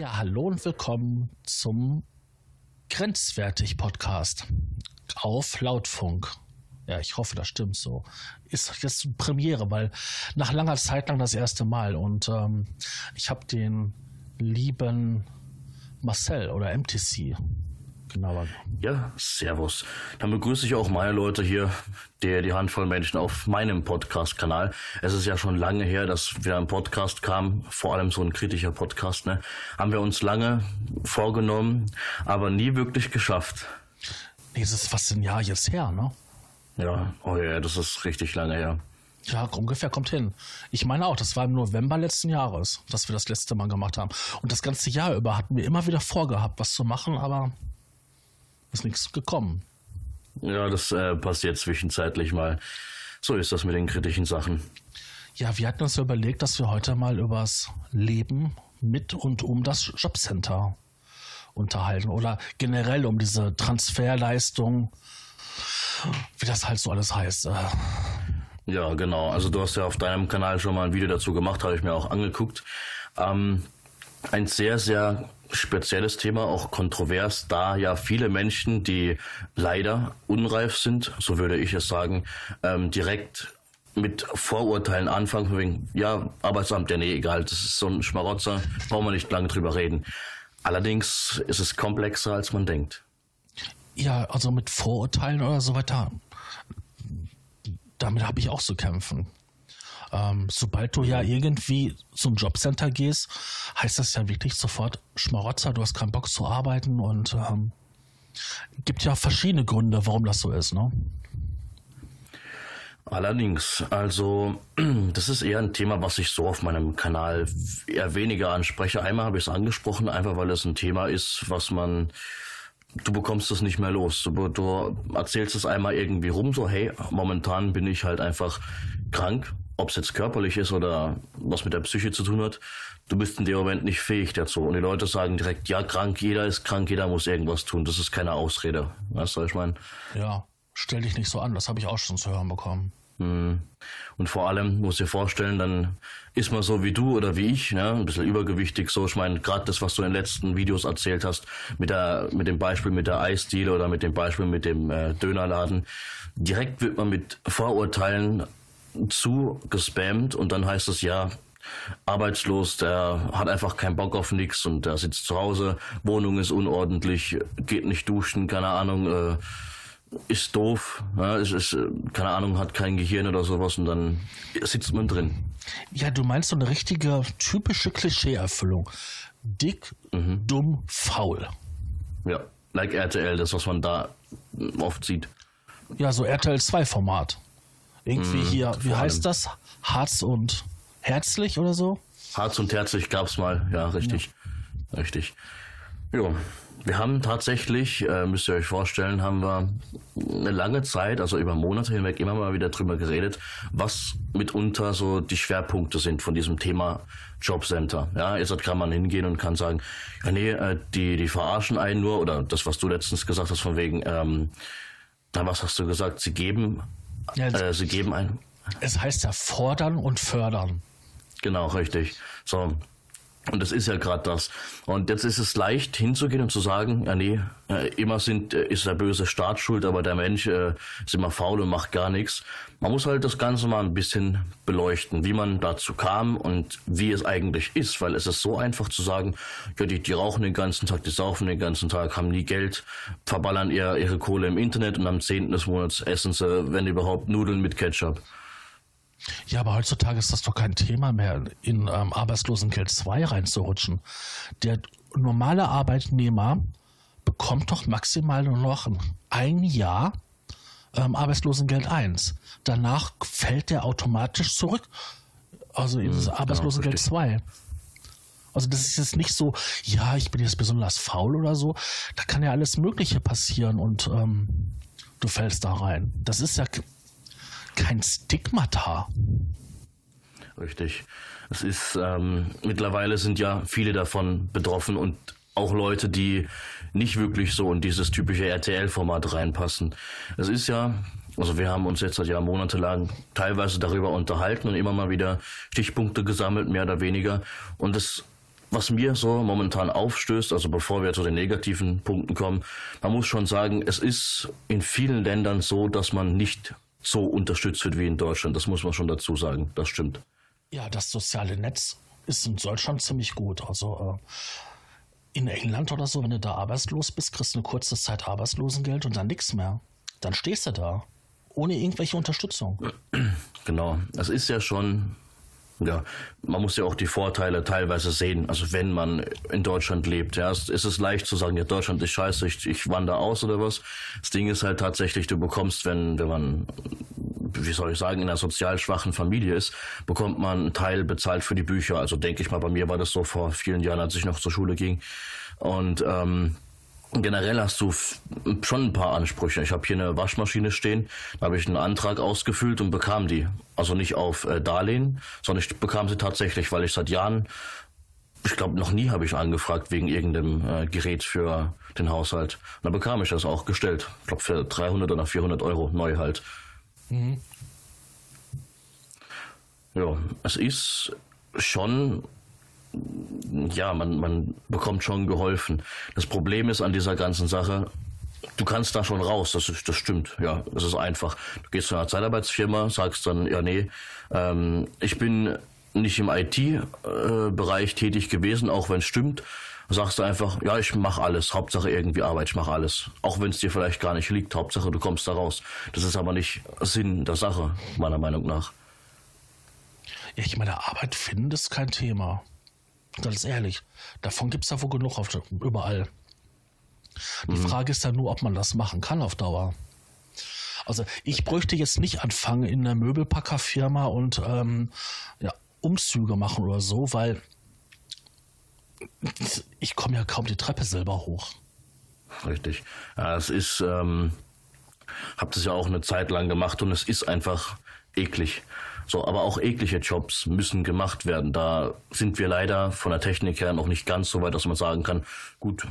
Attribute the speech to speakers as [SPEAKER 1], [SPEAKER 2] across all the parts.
[SPEAKER 1] Ja, hallo und willkommen zum Grenzwertig Podcast auf Lautfunk. Ja, ich hoffe, das stimmt so. Ist jetzt Premiere, weil nach langer Zeit lang das erste Mal und ähm, ich habe den lieben Marcel oder MTC
[SPEAKER 2] genauer. Ja, servus. Dann begrüße ich auch meine Leute hier, die, die Handvoll Menschen auf meinem Podcast-Kanal. Es ist ja schon lange her, dass wir ein Podcast kam, vor allem so ein kritischer Podcast, ne? Haben wir uns lange vorgenommen, aber nie wirklich geschafft.
[SPEAKER 1] Nee, das ist fast ein Jahr jetzt her, ne?
[SPEAKER 2] Ja, oh ja, das ist richtig lange her.
[SPEAKER 1] Ja, ungefähr kommt hin. Ich meine auch, das war im November letzten Jahres, dass wir das letzte Mal gemacht haben. Und das ganze Jahr über hatten wir immer wieder vorgehabt, was zu machen, aber ist nichts gekommen.
[SPEAKER 2] Ja, das äh, passiert zwischenzeitlich mal. So ist das mit den kritischen Sachen.
[SPEAKER 1] Ja, wir hatten uns überlegt, dass wir heute mal übers Leben mit und um das Jobcenter unterhalten oder generell um diese Transferleistung, wie das halt so alles heißt. Äh.
[SPEAKER 2] Ja, genau. Also du hast ja auf deinem Kanal schon mal ein Video dazu gemacht, habe ich mir auch angeguckt. Ähm, ein sehr, sehr spezielles Thema, auch kontrovers, da ja viele Menschen, die leider unreif sind, so würde ich es sagen, ähm, direkt mit Vorurteilen anfangen, wegen, ja, Arbeitsamt, ja, nee, egal, das ist so ein Schmarotzer, brauchen wir nicht lange drüber reden. Allerdings ist es komplexer, als man denkt.
[SPEAKER 1] Ja, also mit Vorurteilen oder so weiter, damit habe ich auch zu kämpfen. Ähm, sobald du ja irgendwie zum Jobcenter gehst, heißt das ja wirklich sofort Schmarotzer, du hast keinen Bock zu arbeiten und ähm, gibt ja verschiedene Gründe, warum das so ist, ne?
[SPEAKER 2] Allerdings, also das ist eher ein Thema, was ich so auf meinem Kanal eher weniger anspreche. Einmal habe ich es angesprochen, einfach weil es ein Thema ist, was man du bekommst es nicht mehr los. Du, du, erzählst es einmal irgendwie rum, so hey, momentan bin ich halt einfach krank, ob es jetzt körperlich ist oder was mit der Psyche zu tun hat, du bist in dem Moment nicht fähig dazu. Und die Leute sagen direkt, ja, krank, jeder ist krank, jeder muss irgendwas tun. Das ist keine Ausrede. Weißt du, was ich meine?
[SPEAKER 1] Ja, stell dich nicht so an, das habe ich auch schon zu hören bekommen.
[SPEAKER 2] Hm. Und vor allem, muss ich dir vorstellen, dann ist man so wie du oder wie ich, ne? ein bisschen übergewichtig. So, ich meine, gerade das, was du in den letzten Videos erzählt hast, mit, der, mit dem Beispiel mit der Eisdiele oder mit dem Beispiel mit dem äh, Dönerladen, direkt wird man mit Vorurteilen zu gespammt und dann heißt es ja, arbeitslos, der hat einfach keinen Bock auf nichts und der sitzt zu Hause, Wohnung ist unordentlich, geht nicht duschen, keine Ahnung, äh, ist doof, ist, ist, keine Ahnung, hat kein Gehirn oder sowas und dann sitzt man drin.
[SPEAKER 1] Ja, du meinst so eine richtige typische Klischee-Erfüllung. Dick, mhm. dumm, faul.
[SPEAKER 2] Ja, like RTL, das, was man da oft sieht.
[SPEAKER 1] Ja, so RTL 2 Format. Irgendwie mm, hier, wie heißt das? Harz und herzlich oder so?
[SPEAKER 2] Harz und herzlich gab es mal, ja, richtig. Ja. Richtig. Ja, wir haben tatsächlich, äh, müsst ihr euch vorstellen, haben wir eine lange Zeit, also über Monate hinweg, immer mal wieder drüber geredet, was mitunter so die Schwerpunkte sind von diesem Thema Jobcenter. Ja, jetzt kann man hingehen und kann sagen, ja nee, äh, die, die verarschen einen nur, oder das, was du letztens gesagt hast, von wegen, ähm, na, was hast du gesagt, sie geben ja, äh, sie geben ein.
[SPEAKER 1] Es heißt ja fordern und fördern.
[SPEAKER 2] Genau, richtig. So. Und das ist ja gerade das. Und jetzt ist es leicht hinzugehen und zu sagen, ja nee, äh, immer sind, äh, ist der böse Staat schuld, aber der Mensch äh, ist immer faul und macht gar nichts. Man muss halt das Ganze mal ein bisschen beleuchten, wie man dazu kam und wie es eigentlich ist, weil es ist so einfach zu sagen, ja, die, die rauchen den ganzen Tag, die saufen den ganzen Tag, haben nie Geld, verballern ihr, ihre Kohle im Internet und am 10. des Monats essen sie, wenn überhaupt, Nudeln mit Ketchup.
[SPEAKER 1] Ja, aber heutzutage ist das doch kein Thema mehr, in ähm, Arbeitslosengeld 2 reinzurutschen. Der normale Arbeitnehmer bekommt doch maximal nur noch ein Jahr ähm, Arbeitslosengeld 1. Danach fällt der automatisch zurück. Also in hm, Arbeitslosengeld genau, 2. Also das ist jetzt nicht so, ja, ich bin jetzt besonders faul oder so. Da kann ja alles Mögliche passieren und ähm, du fällst da rein. Das ist ja kein Stigmata.
[SPEAKER 2] Richtig. Es ist ähm, mittlerweile sind ja viele davon betroffen und auch Leute, die nicht wirklich so in dieses typische RTL-Format reinpassen. Es ist ja, also wir haben uns jetzt seit ja monatelang teilweise darüber unterhalten und immer mal wieder Stichpunkte gesammelt, mehr oder weniger. Und es was mir so momentan aufstößt, also bevor wir zu den negativen Punkten kommen, man muss schon sagen, es ist in vielen Ländern so, dass man nicht so unterstützt wird wie in Deutschland. Das muss man schon dazu sagen. Das stimmt.
[SPEAKER 1] Ja, das soziale Netz ist in Deutschland ziemlich gut. Also äh, in England oder so, wenn du da arbeitslos bist, kriegst du eine kurze Zeit Arbeitslosengeld und dann nichts mehr. Dann stehst du da. Ohne irgendwelche Unterstützung.
[SPEAKER 2] Genau. Es ist ja schon ja, man muss ja auch die Vorteile teilweise sehen. Also wenn man in Deutschland lebt, ja, ist es leicht zu sagen, ja, Deutschland ist scheiße, ich, ich wandere aus oder was. Das Ding ist halt tatsächlich, du bekommst, wenn, wenn man, wie soll ich sagen, in einer sozial schwachen Familie ist, bekommt man einen Teil bezahlt für die Bücher. Also denke ich mal, bei mir war das so vor vielen Jahren, als ich noch zur Schule ging. Und ähm, Generell hast du schon ein paar Ansprüche. Ich habe hier eine Waschmaschine stehen, da habe ich einen Antrag ausgefüllt und bekam die. Also nicht auf äh, Darlehen, sondern ich bekam sie tatsächlich, weil ich seit Jahren, ich glaube noch nie habe ich angefragt wegen irgendeinem äh, Gerät für den Haushalt. Und da bekam ich das auch gestellt. Ich glaube für 300 oder 400 Euro neu halt. Mhm. Ja, es ist schon ja, man, man bekommt schon geholfen. Das Problem ist an dieser ganzen Sache, du kannst da schon raus, das, ist, das stimmt, ja, das ist einfach. Du gehst zu einer Zeitarbeitsfirma, sagst dann, ja, nee, ähm, ich bin nicht im IT-Bereich tätig gewesen, auch wenn es stimmt. Sagst du einfach, ja, ich mache alles, Hauptsache irgendwie Arbeit, ich mache alles. Auch wenn es dir vielleicht gar nicht liegt, Hauptsache du kommst da raus. Das ist aber nicht Sinn der Sache, meiner Meinung nach.
[SPEAKER 1] Ja, ich meine, Arbeit finden ist kein Thema. Ganz ehrlich, davon gibt es ja wohl genug auf, überall. Die mhm. Frage ist dann nur, ob man das machen kann auf Dauer. Also ich bräuchte jetzt nicht anfangen in einer Möbelpackerfirma und ähm, ja, Umzüge machen oder so, weil ich komme ja kaum die Treppe selber hoch.
[SPEAKER 2] Richtig. Ja, es ist, ähm, hab das ja auch eine Zeit lang gemacht und es ist einfach eklig. So, aber auch eklige Jobs müssen gemacht werden. Da sind wir leider von der Technik her noch nicht ganz so weit, dass man sagen kann, gut,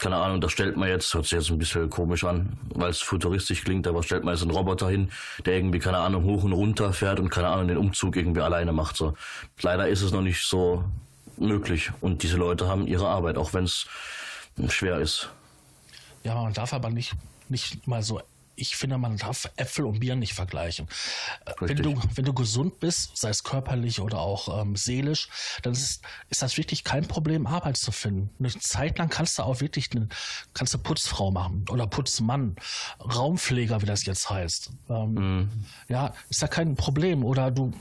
[SPEAKER 2] keine Ahnung, das stellt man jetzt, hört sich jetzt ein bisschen komisch an, weil es futuristisch klingt, aber stellt man jetzt einen Roboter hin, der irgendwie, keine Ahnung, hoch und runter fährt und keine Ahnung, den Umzug irgendwie alleine macht. So. Leider ist es noch nicht so möglich. Und diese Leute haben ihre Arbeit, auch wenn es schwer ist.
[SPEAKER 1] Ja, man darf aber nicht, nicht mal so ich finde, man darf Äpfel und Bier nicht vergleichen. Äh, wenn du, wenn du gesund bist, sei es körperlich oder auch ähm, seelisch, dann ist, ist das wirklich kein Problem, Arbeit zu finden. Eine Zeit lang kannst du auch wirklich eine, kannst du Putzfrau machen oder Putzmann, Raumpfleger, wie das jetzt heißt. Ähm, mhm. Ja, ist ja kein Problem. Oder du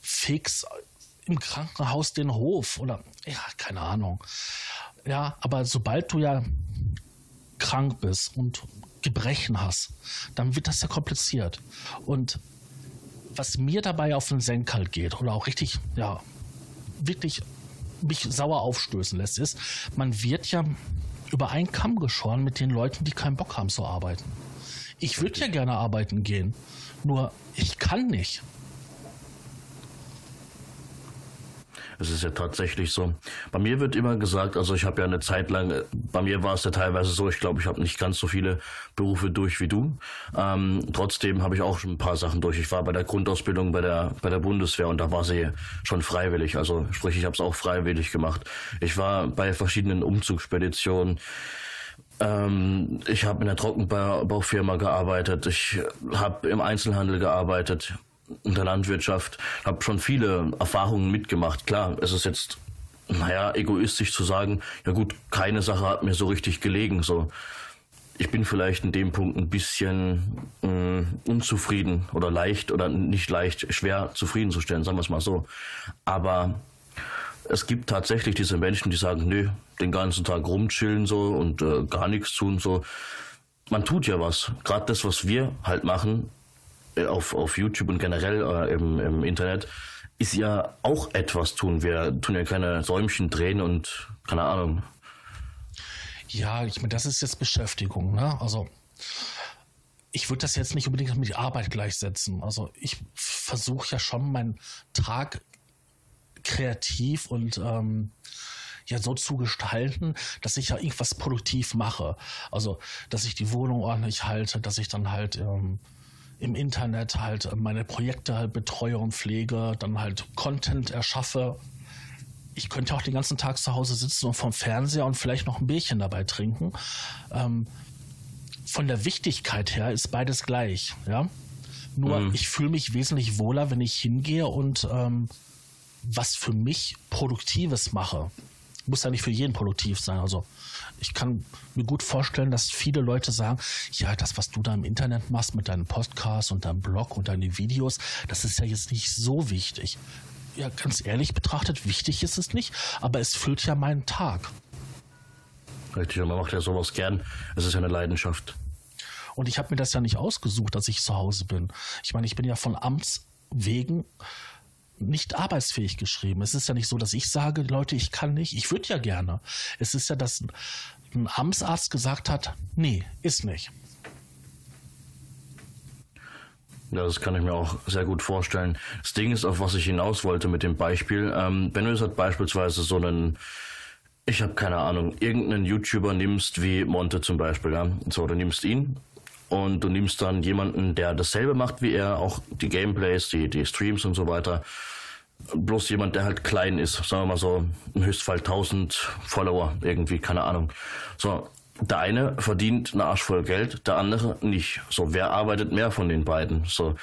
[SPEAKER 1] fegst im Krankenhaus den Hof oder ja, keine Ahnung. Ja, aber sobald du ja krank bist und Gebrechen hast, dann wird das ja kompliziert. Und was mir dabei auf den Senkel geht oder auch richtig, ja, wirklich mich sauer aufstößen lässt, ist, man wird ja über einen Kamm geschoren mit den Leuten, die keinen Bock haben zu arbeiten. Ich würde ja gerne arbeiten gehen, nur ich kann nicht.
[SPEAKER 2] Es ist ja tatsächlich so. Bei mir wird immer gesagt, also ich habe ja eine Zeit lang, bei mir war es ja teilweise so, ich glaube, ich habe nicht ganz so viele Berufe durch wie du. Ähm, trotzdem habe ich auch schon ein paar Sachen durch. Ich war bei der Grundausbildung bei der, bei der Bundeswehr und da war sie schon freiwillig. Also sprich, ich habe es auch freiwillig gemacht. Ich war bei verschiedenen Umzugsspeditionen. Ähm, ich habe in der Trockenbaufirma gearbeitet. Ich habe im Einzelhandel gearbeitet in der Landwirtschaft, habe schon viele Erfahrungen mitgemacht. Klar, es ist jetzt, naja, egoistisch zu sagen, ja gut, keine Sache hat mir so richtig gelegen. So, ich bin vielleicht in dem Punkt ein bisschen mh, mm, unzufrieden oder leicht oder nicht leicht, schwer zufriedenzustellen, sagen wir es mal so. Aber es gibt tatsächlich diese Menschen, die sagen, nö, den ganzen Tag rumchillen so und äh, gar nichts tun so. Man tut ja was. Gerade das, was wir halt machen, auf, auf YouTube und generell äh, im, im Internet ist ja auch etwas tun. Wir tun ja keine Säumchen drehen und keine Ahnung.
[SPEAKER 1] Ja, ich meine, das ist jetzt Beschäftigung, ne? Also ich würde das jetzt nicht unbedingt mit Arbeit gleichsetzen. Also ich versuche ja schon meinen Tag kreativ und ähm, ja so zu gestalten, dass ich ja irgendwas produktiv mache. Also dass ich die Wohnung ordentlich halte, dass ich dann halt ähm, im Internet halt meine Projekte halt betreue und pflege, dann halt Content erschaffe. ich könnte auch den ganzen Tag zu Hause sitzen und vom Fernseher und vielleicht noch ein Bierchen dabei trinken. Ähm, von der Wichtigkeit her ist beides gleich, ja. Nur mhm. ich fühle mich wesentlich wohler, wenn ich hingehe und ähm, was für mich Produktives mache. Muss ja nicht für jeden produktiv sein. Also ich kann mir gut vorstellen, dass viele Leute sagen, ja, das, was du da im Internet machst mit deinem Podcast und deinem Blog und deinen Videos, das ist ja jetzt nicht so wichtig. Ja, ganz ehrlich betrachtet, wichtig ist es nicht, aber es füllt ja meinen Tag.
[SPEAKER 2] Richtig, und man macht ja sowas gern. Es ist ja eine Leidenschaft.
[SPEAKER 1] Und ich habe mir das ja nicht ausgesucht, dass ich zu Hause bin. Ich meine, ich bin ja von Amts wegen nicht arbeitsfähig geschrieben. Es ist ja nicht so, dass ich sage, Leute, ich kann nicht, ich würde ja gerne. Es ist ja, dass ein Amtsarzt gesagt hat, nee, ist nicht.
[SPEAKER 2] Ja, das kann ich mir auch sehr gut vorstellen. Das Ding ist, auf was ich hinaus wollte mit dem Beispiel. Ähm, wenn du jetzt halt beispielsweise so einen, ich habe keine Ahnung, irgendeinen YouTuber nimmst, wie Monte zum Beispiel, ja, so, du nimmst ihn und du nimmst dann jemanden, der dasselbe macht wie er, auch die Gameplays, die, die Streams und so weiter. Bloß jemand, der halt klein ist, sagen wir mal so, im Höchstfall 1000 Follower irgendwie, keine Ahnung. So, der eine verdient eine Arsch voll Geld, der andere nicht. So, wer arbeitet mehr von den beiden? So,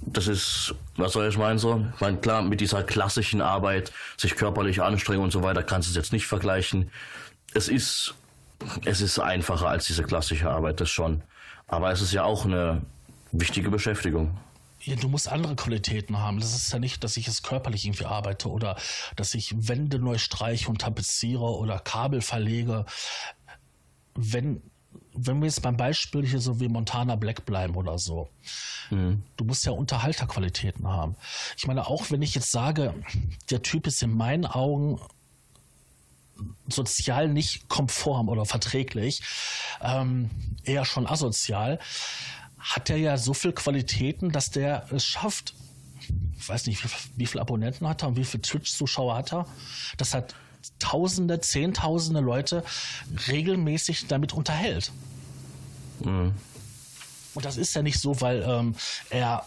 [SPEAKER 2] das ist, was soll ich meinen so? Ich meine, klar, mit dieser klassischen Arbeit, sich körperlich anstrengen und so weiter, kannst du es jetzt nicht vergleichen. Es ist, es ist einfacher als diese klassische Arbeit, das schon. Aber es ist ja auch eine wichtige Beschäftigung.
[SPEAKER 1] Ja, du musst andere Qualitäten haben. Das ist ja nicht, dass ich es körperlich irgendwie arbeite oder dass ich Wände neu streiche und tapeziere oder Kabel verlege. Wenn, wenn wir jetzt beim Beispiel hier so wie Montana Black bleiben oder so, mhm. du musst ja Unterhalterqualitäten haben. Ich meine, auch wenn ich jetzt sage, der Typ ist in meinen Augen sozial nicht konform oder verträglich, ähm, eher schon asozial, hat er ja so viele Qualitäten, dass der es schafft, ich weiß nicht, wie, wie viele Abonnenten hat er und wie viele Twitch-Zuschauer hat er, das hat Tausende, Zehntausende Leute regelmäßig damit unterhält. Mhm. Und das ist ja nicht so, weil ähm, er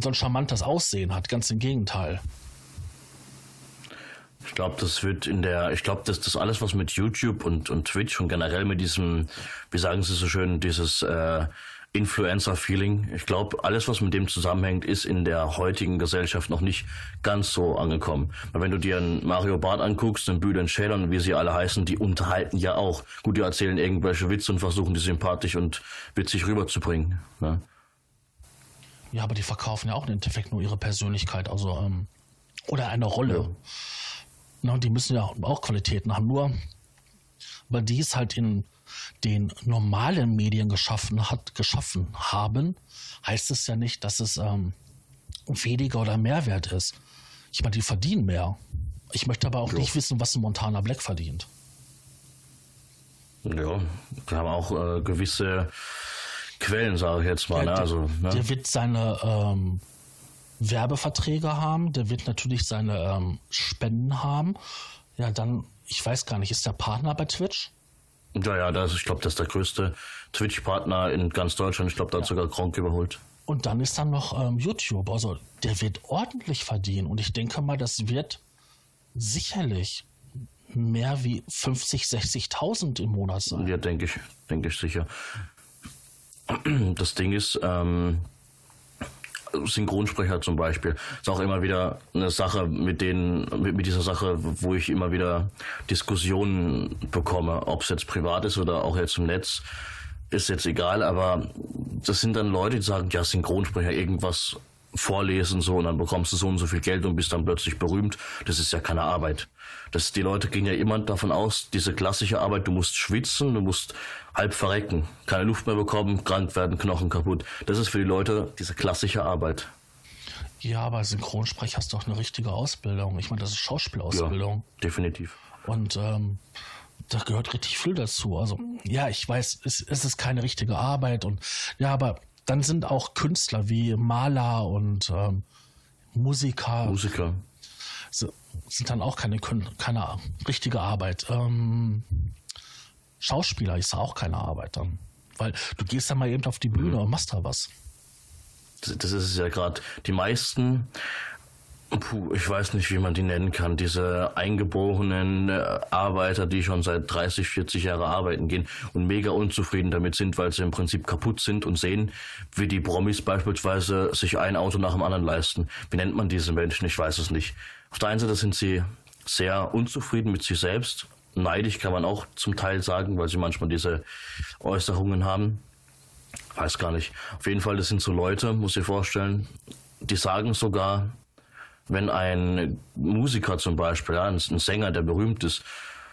[SPEAKER 1] so ein charmantes Aussehen hat, ganz im Gegenteil.
[SPEAKER 2] Ich glaube, das wird in der, ich glaube, dass das alles, was mit YouTube und, und Twitch und generell mit diesem, wie sagen Sie so schön, dieses äh, Influencer-Feeling, ich glaube, alles, was mit dem zusammenhängt, ist in der heutigen Gesellschaft noch nicht ganz so angekommen. Weil wenn du dir einen Mario Barth anguckst, einen Bülent Schälern, wie sie alle heißen, die unterhalten ja auch. Gut, die erzählen irgendwelche Witze und versuchen die sympathisch und witzig rüberzubringen. Ne?
[SPEAKER 1] Ja, aber die verkaufen ja auch im Endeffekt nur ihre Persönlichkeit, also ähm, oder eine Rolle. Ja. Na, die müssen ja auch Qualitäten haben. Nur weil die es halt in den normalen Medien geschaffen hat, geschaffen haben, heißt es ja nicht, dass es ähm, weniger oder mehr wert ist. Ich meine, die verdienen mehr. Ich möchte aber auch jo. nicht wissen, was ein Montana Black verdient.
[SPEAKER 2] Ja, wir haben auch äh, gewisse Quellen, sage ich jetzt mal.
[SPEAKER 1] Ja,
[SPEAKER 2] ne? also,
[SPEAKER 1] ne? Der wird seine ähm, Werbeverträge haben, der wird natürlich seine ähm, Spenden haben. Ja, dann, ich weiß gar nicht, ist der Partner bei Twitch?
[SPEAKER 2] Ja, ja, das, ich glaube, das ist der größte Twitch-Partner in ganz Deutschland. Ich glaube, da hat ja. sogar Gronk überholt.
[SPEAKER 1] Und dann ist dann noch ähm, YouTube. Also der wird ordentlich verdienen. Und ich denke mal, das wird sicherlich mehr wie 50, 60.000 im Monat sein.
[SPEAKER 2] Ja, denke ich, denke ich sicher. Das Ding ist, ähm, Synchronsprecher zum Beispiel. Ist auch immer wieder eine Sache mit denen, mit, dieser Sache, wo ich immer wieder Diskussionen bekomme, ob es jetzt privat ist oder auch jetzt im Netz, ist jetzt egal, aber das sind dann Leute, die sagen, ja, Synchronsprecher, irgendwas vorlesen so und dann bekommst du so und so viel Geld und bist dann plötzlich berühmt. Das ist ja keine Arbeit. Das, die Leute gehen ja immer davon aus, diese klassische Arbeit, du musst schwitzen, du musst halb verrecken, keine Luft mehr bekommen, krank werden, Knochen kaputt. Das ist für die Leute diese klassische Arbeit.
[SPEAKER 1] Ja, aber Synchronsprecher hast doch eine richtige Ausbildung. Ich meine, das ist Schauspielausbildung.
[SPEAKER 2] Ja, definitiv.
[SPEAKER 1] Und ähm, da gehört richtig viel dazu. Also ja, ich weiß, es, es ist keine richtige Arbeit und ja, aber dann sind auch Künstler wie Maler und ähm, Musiker.
[SPEAKER 2] Musiker.
[SPEAKER 1] Sind dann auch keine, keine richtige Arbeit. Ähm, Schauspieler ist auch keine Arbeit dann. Weil du gehst dann mal eben auf die Bühne mhm. und machst da was.
[SPEAKER 2] Das, das ist ja gerade die meisten Puh, ich weiß nicht, wie man die nennen kann. Diese eingeborenen äh, Arbeiter, die schon seit 30, 40 Jahren arbeiten gehen und mega unzufrieden damit sind, weil sie im Prinzip kaputt sind und sehen, wie die Promis beispielsweise sich ein Auto nach dem anderen leisten. Wie nennt man diese Menschen? Ich weiß es nicht. Auf der einen Seite sind sie sehr unzufrieden mit sich selbst. Neidig kann man auch zum Teil sagen, weil sie manchmal diese Äußerungen haben. Weiß gar nicht. Auf jeden Fall, das sind so Leute, muss ich vorstellen, die sagen sogar, wenn ein Musiker zum Beispiel, ja, ein Sänger, der berühmt ist,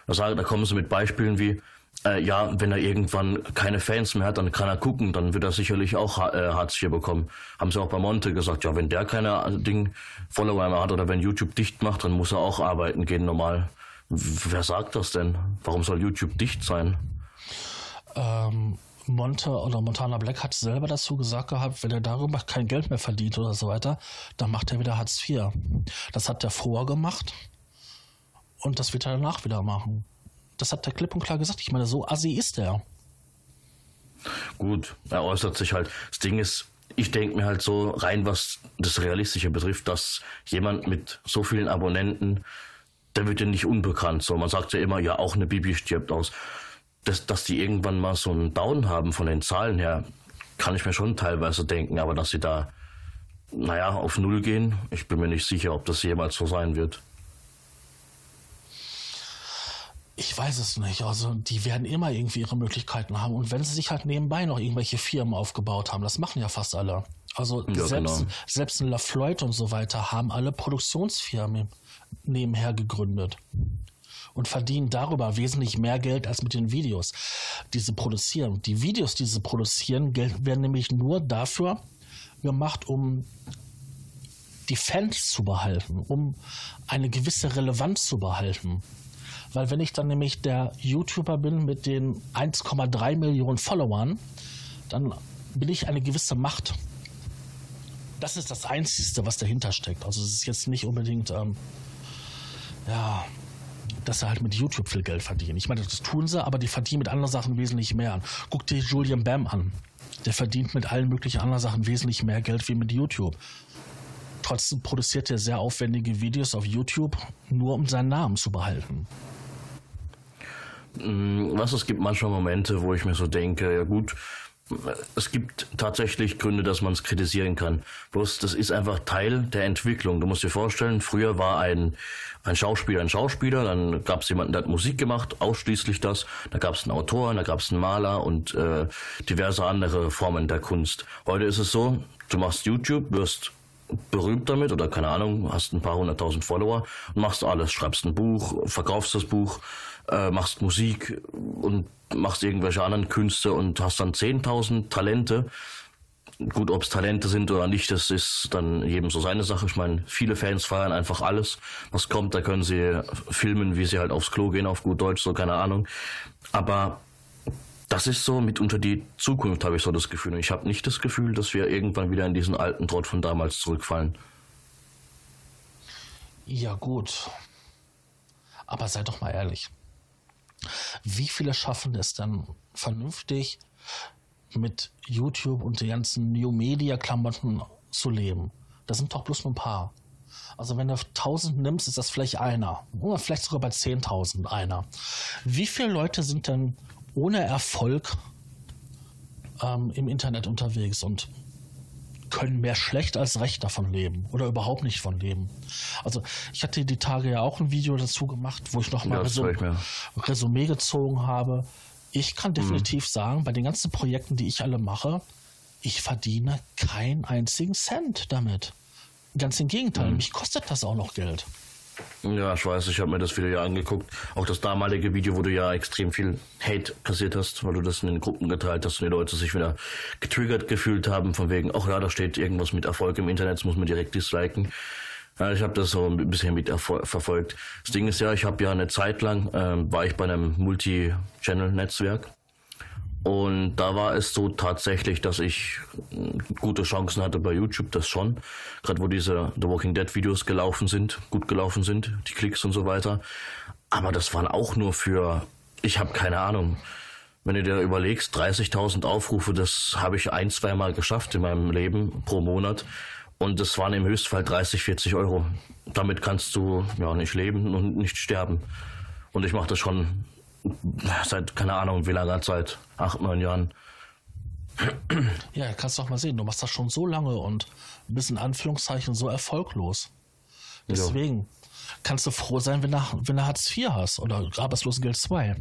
[SPEAKER 2] da, da kommen sie mit Beispielen wie, äh, ja, wenn er irgendwann keine Fans mehr hat, dann kann er gucken, dann wird er sicherlich auch äh, Hartz IV bekommen. Haben sie auch bei Monte gesagt, ja, wenn der keine äh, Ding Follower mehr hat oder wenn YouTube dicht macht, dann muss er auch arbeiten gehen normal. Wer sagt das denn? Warum soll YouTube dicht sein?
[SPEAKER 1] Ähm, Monte oder Montana Black hat selber dazu gesagt gehabt, wenn er darüber kein Geld mehr verdient oder so weiter, dann macht er wieder Hartz IV. Das hat er vorher gemacht und das wird er danach wieder machen. Das hat er klipp und klar gesagt. Ich meine, so assi ist er.
[SPEAKER 2] Gut, er äußert sich halt. Das Ding ist, ich denke mir halt so rein, was das Realistische betrifft, dass jemand mit so vielen Abonnenten, der wird ja nicht unbekannt. So, man sagt ja immer, ja, auch eine Bibi stirbt aus dass, dass die irgendwann mal so einen Down haben von den Zahlen her, kann ich mir schon teilweise denken, aber dass sie da, naja, auf Null gehen, ich bin mir nicht sicher, ob das jemals so sein wird.
[SPEAKER 1] Ich weiß es nicht. Also die werden immer irgendwie ihre Möglichkeiten haben. Und wenn sie sich halt nebenbei noch irgendwelche Firmen aufgebaut haben, das machen ja fast alle. Also ja, selbst, genau. selbst ein LaFloid und so weiter haben alle Produktionsfirmen nebenher gegründet und verdienen darüber wesentlich mehr Geld als mit den Videos, die sie produzieren. Die Videos, die sie produzieren, werden nämlich nur dafür gemacht, um die Fans zu behalten, um eine gewisse Relevanz zu behalten. Weil wenn ich dann nämlich der YouTuber bin mit den 1,3 Millionen Followern, dann bin ich eine gewisse Macht. Das ist das Einzige, was dahinter steckt. Also es ist jetzt nicht unbedingt, ähm, ja, dass sie halt mit YouTube viel Geld verdienen. Ich meine, das tun sie, aber die verdienen mit anderen Sachen wesentlich mehr. Guck dir Julian Bam an. Der verdient mit allen möglichen anderen Sachen wesentlich mehr Geld wie mit YouTube. Trotzdem produziert er sehr aufwendige Videos auf YouTube, nur um seinen Namen zu behalten.
[SPEAKER 2] Mm, was es gibt manchmal Momente, wo ich mir so denke, ja gut, es gibt tatsächlich Gründe, dass man es kritisieren kann. Bloß das ist einfach Teil der Entwicklung. Du musst dir vorstellen, früher war ein, ein Schauspieler ein Schauspieler, dann gab es jemanden, der hat Musik gemacht, ausschließlich das. Da gab es einen Autor, da gab es einen Maler und äh, diverse andere Formen der Kunst. Heute ist es so, du machst YouTube, wirst berühmt damit oder keine Ahnung, hast ein paar hunderttausend Follower und machst alles, schreibst ein Buch, verkaufst das Buch, äh, machst Musik und machst irgendwelche anderen Künste und hast dann 10.000 Talente. Gut, ob es Talente sind oder nicht, das ist dann jedem so seine Sache. Ich meine, viele Fans feiern einfach alles, was kommt. Da können sie filmen, wie sie halt aufs Klo gehen, auf gut Deutsch, so keine Ahnung. Aber das ist so mitunter die Zukunft, habe ich so das Gefühl. Und ich habe nicht das Gefühl, dass wir irgendwann wieder in diesen alten Trott von damals zurückfallen.
[SPEAKER 1] Ja, gut. Aber sei doch mal ehrlich. Wie viele schaffen es dann vernünftig mit YouTube und den ganzen New Media Klamotten zu leben? Das sind doch bloß nur ein paar. Also wenn du 1000 nimmst, ist das vielleicht einer. Oder vielleicht sogar bei 10.000 einer. Wie viele Leute sind denn ohne Erfolg ähm, im Internet unterwegs und können mehr schlecht als recht davon leben oder überhaupt nicht von leben. Also ich hatte die Tage ja auch ein Video dazu gemacht, wo ich nochmal ja, Resum Resümee gezogen habe. Ich kann definitiv mhm. sagen, bei den ganzen Projekten, die ich alle mache, ich verdiene keinen einzigen Cent damit. Ganz im Gegenteil, mhm. mich kostet das auch noch Geld.
[SPEAKER 2] Ja, ich weiß, ich habe mir das Video ja angeguckt. Auch das damalige Video, wo du ja extrem viel Hate kassiert hast, weil du das in den Gruppen geteilt hast und die Leute sich wieder getriggert gefühlt haben, von wegen, ach ja, da steht irgendwas mit Erfolg im Internet, das muss man direkt disliken. Ja, ich habe das so ein bisschen mit verfolgt. Das Ding ist ja, ich habe ja eine Zeit lang, äh, war ich bei einem Multi-Channel-Netzwerk und da war es so tatsächlich, dass ich gute Chancen hatte bei YouTube, das schon. Gerade wo diese The Walking Dead Videos gelaufen sind, gut gelaufen sind, die Klicks und so weiter. Aber das waren auch nur für, ich habe keine Ahnung. Wenn du dir überlegst, 30.000 Aufrufe, das habe ich ein, zwei Mal geschafft in meinem Leben pro Monat. Und das waren im Höchstfall 30, 40 Euro. Damit kannst du ja nicht leben und nicht sterben. Und ich mache das schon seit, keine Ahnung, wie langer Zeit, acht, neun Jahren.
[SPEAKER 1] Ja, kannst du auch mal sehen, du machst das schon so lange und bist in Anführungszeichen so erfolglos. Deswegen ja. kannst du froh sein, wenn du, wenn du Hartz IV hast oder Arbeitslosengeld 2.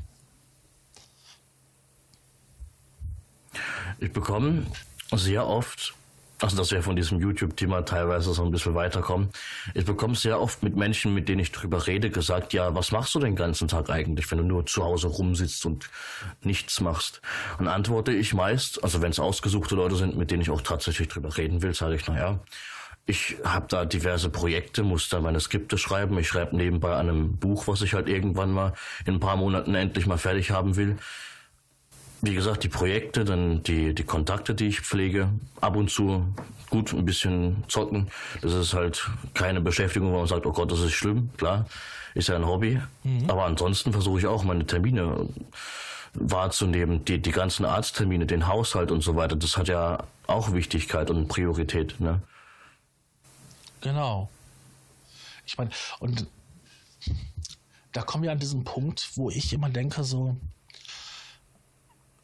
[SPEAKER 2] Ich bekomme sehr oft also dass wir von diesem YouTube-Thema teilweise so ein bisschen weiterkommen. Ich bekomme sehr oft mit Menschen, mit denen ich drüber rede, gesagt, ja, was machst du den ganzen Tag eigentlich, wenn du nur zu Hause rumsitzt und nichts machst? Und antworte ich meist, also wenn es ausgesuchte Leute sind, mit denen ich auch tatsächlich drüber reden will, sage ich, naja, ich habe da diverse Projekte, muss da meine Skripte schreiben. Ich schreibe nebenbei an einem Buch, was ich halt irgendwann mal in ein paar Monaten endlich mal fertig haben will wie gesagt, die Projekte, dann die, die Kontakte, die ich pflege, ab und zu gut ein bisschen zocken. Das ist halt keine Beschäftigung, wo man sagt, oh Gott, das ist schlimm, klar, ist ja ein Hobby. Mhm. Aber ansonsten versuche ich auch meine Termine wahrzunehmen, die, die ganzen Arzttermine, den Haushalt und so weiter. Das hat ja auch Wichtigkeit und Priorität, ne?
[SPEAKER 1] Genau. Ich meine, und da kommen wir an diesen Punkt, wo ich immer denke, so,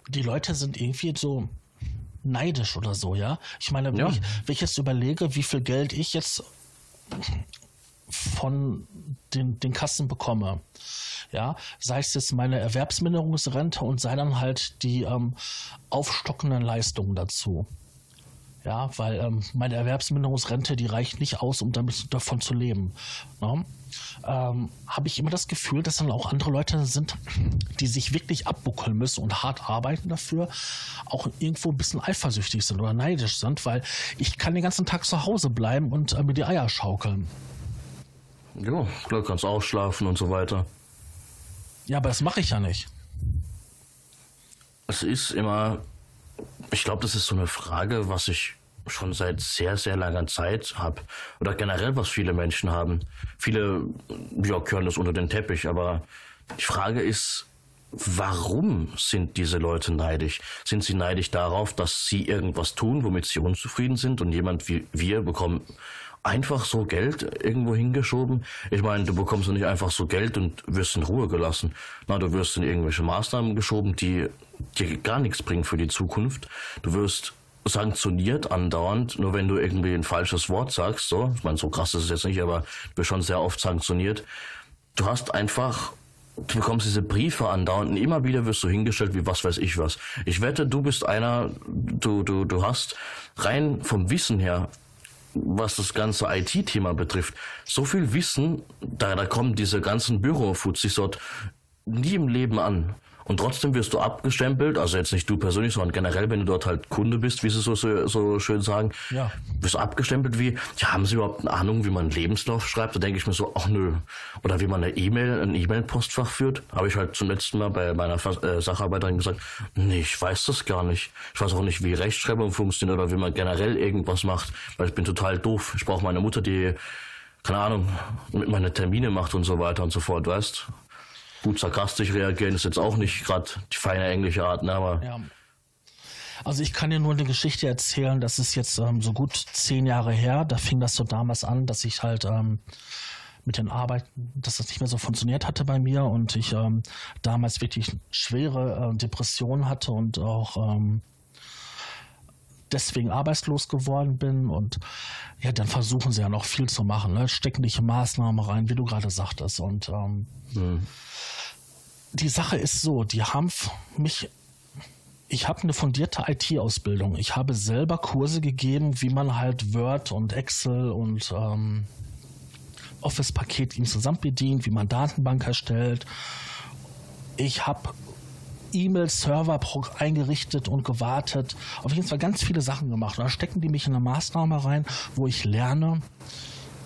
[SPEAKER 1] die Leute sind irgendwie so neidisch oder so, ja. Ich meine, wenn, ja. ich, wenn ich jetzt überlege, wie viel Geld ich jetzt von den, den Kassen bekomme, ja, sei es jetzt meine Erwerbsminderungsrente und sei dann halt die ähm, aufstockenden Leistungen dazu. Ja, weil ähm, meine Erwerbsminderungsrente, die reicht nicht aus, um damit davon zu leben. Ne? Ähm, Habe ich immer das Gefühl, dass dann auch andere Leute sind, die sich wirklich abbuckeln müssen und hart arbeiten dafür, auch irgendwo ein bisschen eifersüchtig sind oder neidisch sind, weil ich kann den ganzen Tag zu Hause bleiben und äh, mir die Eier schaukeln.
[SPEAKER 2] Ja, klar, kannst ausschlafen und so weiter.
[SPEAKER 1] Ja, aber das mache ich ja nicht.
[SPEAKER 2] Es ist immer ich glaube, das ist so eine Frage, was ich schon seit sehr, sehr langer Zeit habe. Oder generell, was viele Menschen haben. Viele ja, können das unter den Teppich, aber die Frage ist, warum sind diese Leute neidisch? Sind sie neidisch darauf, dass sie irgendwas tun, womit sie unzufrieden sind und jemand wie wir bekommen einfach so Geld irgendwo hingeschoben? Ich meine, du bekommst ja nicht einfach so Geld und wirst in Ruhe gelassen. Na, du wirst in irgendwelche Maßnahmen geschoben, die dir gar nichts bringen für die Zukunft. Du wirst sanktioniert andauernd, nur wenn du irgendwie ein falsches Wort sagst, so. Ich meine, so krass ist es jetzt nicht, aber du wirst schon sehr oft sanktioniert. Du hast einfach du bekommst diese Briefe andauernd und immer wieder wirst du hingestellt wie was weiß ich was. Ich wette, du bist einer, du, du, du hast rein vom Wissen her was das ganze IT-Thema betrifft, so viel Wissen, da, da kommen diese ganzen Bürofuzis dort nie im Leben an. Und trotzdem wirst du abgestempelt, also jetzt nicht du persönlich, sondern generell, wenn du dort halt Kunde bist, wie sie so, so, so schön sagen, ja. wirst du abgestempelt wie, ja, haben sie überhaupt eine Ahnung, wie man einen Lebenslauf schreibt? Da denke ich mir so, ach nö. Oder wie man eine E-Mail, ein E-Mail-Postfach führt. Habe ich halt zum letzten Mal bei meiner äh, Sacharbeiterin gesagt, nee, ich weiß das gar nicht. Ich weiß auch nicht, wie Rechtschreibung funktioniert oder wie man generell irgendwas macht, weil ich bin total doof. Ich brauche meine Mutter, die keine Ahnung, mit meine Termine macht und so weiter und so fort, weißt? Gut sarkastisch reagieren ist jetzt auch nicht gerade die feine englische Art, ne, aber. Ja.
[SPEAKER 1] Also ich kann dir nur eine Geschichte erzählen, das ist jetzt ähm, so gut zehn Jahre her. Da fing das so damals an, dass ich halt ähm, mit den Arbeiten, dass das nicht mehr so funktioniert hatte bei mir und ich ähm, damals wirklich schwere äh, Depressionen hatte und auch ähm, deswegen arbeitslos geworden bin und ja, dann versuchen sie ja noch viel zu machen, ne? stecken dich Maßnahmen rein, wie du gerade sagtest und ähm, mhm die Sache ist so, die haben mich ich habe eine fundierte IT-Ausbildung. Ich habe selber Kurse gegeben, wie man halt Word und Excel und ähm, Office-Paket zusammen bedient, wie man Datenbank erstellt. Ich habe E-Mail-Server eingerichtet und gewartet. Auf jeden Fall ganz viele Sachen gemacht. Und da stecken die mich in eine Maßnahme rein, wo ich lerne,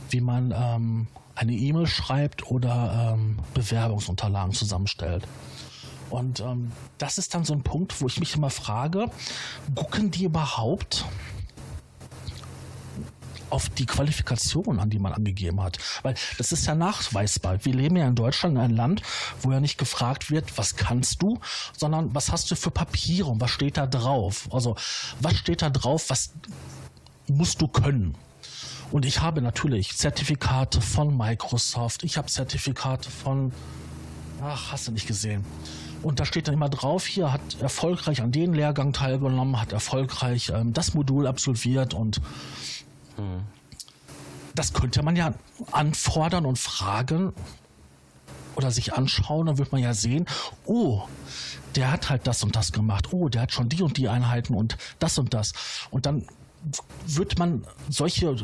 [SPEAKER 1] wie man ähm, eine E-Mail schreibt oder ähm, Bewerbungsunterlagen zusammenstellt. Und ähm, das ist dann so ein Punkt, wo ich mich immer frage, gucken die überhaupt auf die Qualifikation, an die man angegeben hat. Weil das ist ja nachweisbar. Wir leben ja in Deutschland in einem Land, wo ja nicht gefragt wird, was kannst du, sondern was hast du für Papiere und was steht da drauf. Also was steht da drauf, was musst du können. Und ich habe natürlich Zertifikate von Microsoft, ich habe Zertifikate von, ach, hast du nicht gesehen. Und da steht dann immer drauf, hier hat erfolgreich an den Lehrgang teilgenommen, hat erfolgreich ähm, das Modul absolviert und das könnte man ja anfordern und fragen oder sich anschauen, dann wird man ja sehen, oh, der hat halt das und das gemacht, oh, der hat schon die und die Einheiten und das und das. Und dann wird man solche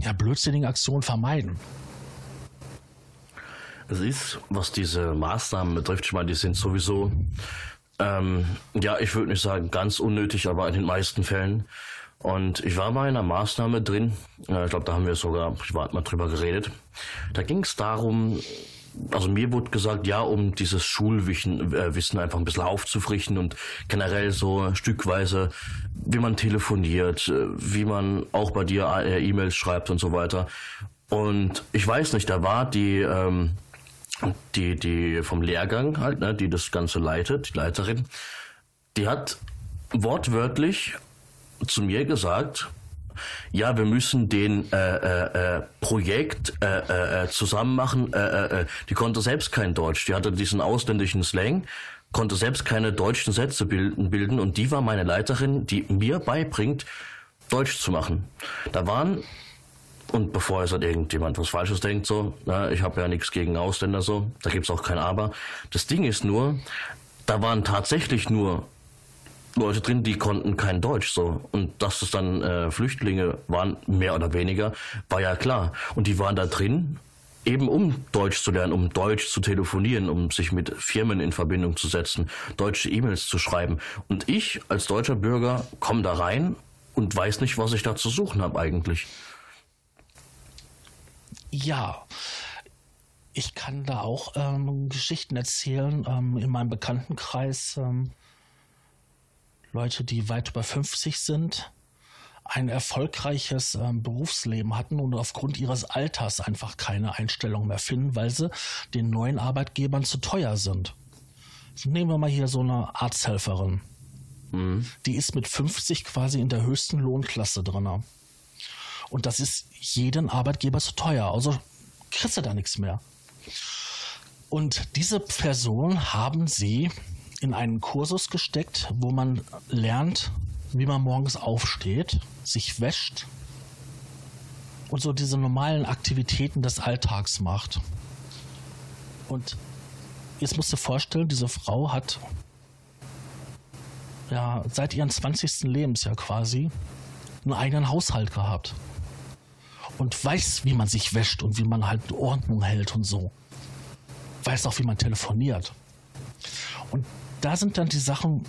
[SPEAKER 1] ja, blödsinnigen Aktionen vermeiden.
[SPEAKER 2] Es ist, was diese Maßnahmen betrifft, ich meine, die sind sowieso, ähm, ja, ich würde nicht sagen ganz unnötig, aber in den meisten Fällen. Und ich war bei einer Maßnahme drin, äh, ich glaube, da haben wir sogar privat mal drüber geredet. Da ging es darum, also mir wurde gesagt, ja, um dieses Schulwissen äh, einfach ein bisschen aufzufrischen und generell so stückweise, wie man telefoniert, äh, wie man auch bei dir E-Mails schreibt und so weiter. Und ich weiß nicht, da war die ähm, die, die vom Lehrgang halt, ne, die das Ganze leitet, die Leiterin, die hat wortwörtlich zu mir gesagt, ja, wir müssen den äh, äh, äh Projekt äh, äh, äh, zusammen machen. Äh, äh, die konnte selbst kein Deutsch. Die hatte diesen ausländischen Slang, konnte selbst keine deutschen Sätze bilden, bilden und die war meine Leiterin, die mir beibringt, Deutsch zu machen. Da waren und bevor jetzt halt irgendjemand was Falsches denkt, so, na, ich habe ja nichts gegen Ausländer, so, da gibt's auch kein Aber. Das Ding ist nur, da waren tatsächlich nur Leute drin, die konnten kein Deutsch, so. Und dass es dann äh, Flüchtlinge waren, mehr oder weniger, war ja klar. Und die waren da drin, eben um Deutsch zu lernen, um Deutsch zu telefonieren, um sich mit Firmen in Verbindung zu setzen, deutsche E-Mails zu schreiben. Und ich als deutscher Bürger komme da rein und weiß nicht, was ich da zu suchen habe eigentlich.
[SPEAKER 1] Ja, ich kann da auch ähm, Geschichten erzählen ähm, in meinem Bekanntenkreis. Ähm, Leute, die weit über 50 sind, ein erfolgreiches ähm, Berufsleben hatten und aufgrund ihres Alters einfach keine Einstellung mehr finden, weil sie den neuen Arbeitgebern zu teuer sind. Nehmen wir mal hier so eine Arzthelferin. Mhm. Die ist mit 50 quasi in der höchsten Lohnklasse drin. Und das ist jeden Arbeitgeber zu teuer. Also kriegst du da nichts mehr. Und diese Person haben sie in einen Kursus gesteckt, wo man lernt, wie man morgens aufsteht, sich wäscht und so diese normalen Aktivitäten des Alltags macht. Und jetzt musst du dir vorstellen, diese Frau hat ja seit ihrem 20. Lebensjahr quasi einen eigenen Haushalt gehabt und weiß, wie man sich wäscht und wie man halt Ordnung hält und so. Weiß auch, wie man telefoniert. Und da sind dann die Sachen,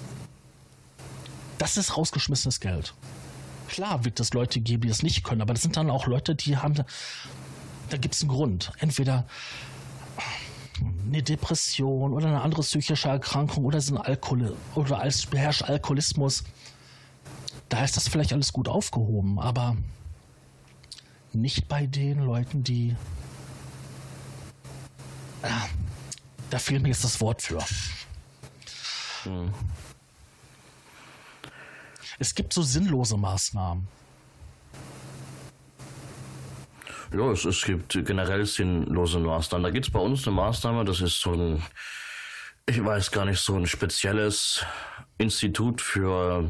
[SPEAKER 1] das ist rausgeschmissenes Geld. Klar wird es Leute geben, die das nicht können, aber das sind dann auch Leute, die haben, da gibt es einen Grund. Entweder eine Depression oder eine andere psychische Erkrankung oder sind Alkohol oder als beherrscht Alkoholismus. Da ist das vielleicht alles gut aufgehoben, aber nicht bei den Leuten, die. Ah, da fehlt mir jetzt das Wort für. Hm. Es gibt so sinnlose Maßnahmen.
[SPEAKER 2] Ja, es, es gibt generell sinnlose Maßnahmen. Da gibt es bei uns eine Maßnahme, das ist so ein, ich weiß gar nicht, so ein spezielles Institut für